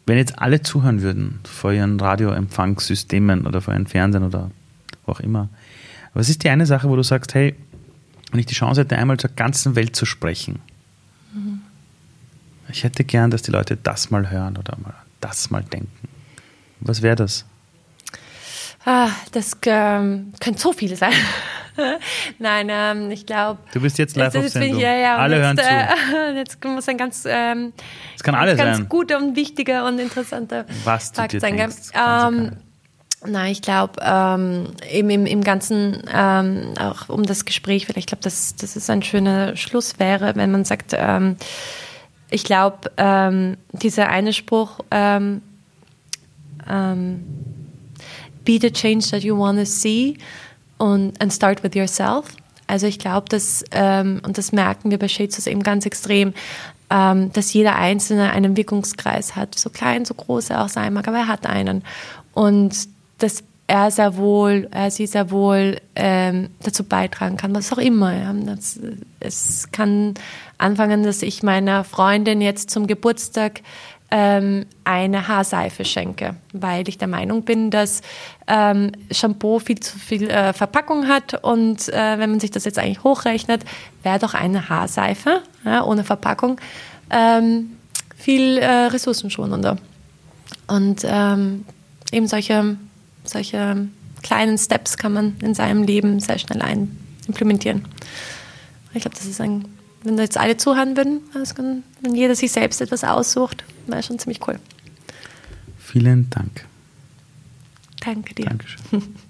wenn jetzt alle zuhören würden vor ihren Radioempfangssystemen oder vor ihren Fernsehen oder wo auch immer, was ist die eine Sache, wo du sagst, hey, wenn ich die Chance hätte, einmal zur ganzen Welt zu sprechen, mhm. ich hätte gern, dass die Leute das mal hören oder mal das mal denken. Was wäre das? Ah, das ähm, könnte so viel sein. Nein, ähm, ich glaube. Du bist jetzt live auf Sendung. Ich, ja, ja, Alle jetzt, hören zu. Äh, jetzt muss ein ganz, ähm, das kann alles ganz sein. guter und wichtiger und interessanter Was Fakt du dir sein. Denkst, ähm, Nein, ich glaube, ähm, im, im, im Ganzen, ähm, auch um das Gespräch, vielleicht, ich glaube, dass das ist ein schöner Schluss wäre, wenn man sagt, ähm, ich glaube, ähm, dieser eine Spruch, ähm, be the change that you want to see und and start with yourself. Also ich glaube, dass, ähm, und das merken wir bei Shades eben ganz extrem, ähm, dass jeder Einzelne einen Wirkungskreis hat, so klein, so groß er auch sein mag, aber er hat einen. Und dass er sehr wohl, er sie sehr wohl ähm, dazu beitragen kann, was auch immer. Ja. Das, es kann anfangen, dass ich meiner Freundin jetzt zum Geburtstag ähm, eine Haarseife schenke, weil ich der Meinung bin, dass ähm, Shampoo viel zu viel äh, Verpackung hat und äh, wenn man sich das jetzt eigentlich hochrechnet, wäre doch eine Haarseife ja, ohne Verpackung ähm, viel äh, ressourcenschonender. Und ähm, eben solche, solche kleinen Steps kann man in seinem Leben sehr schnell ein implementieren. Ich glaube, das ist ein wenn da jetzt alle zuhören würden, wenn jeder sich selbst etwas aussucht, wäre schon ziemlich cool. Vielen Dank. Danke dir. Dankeschön.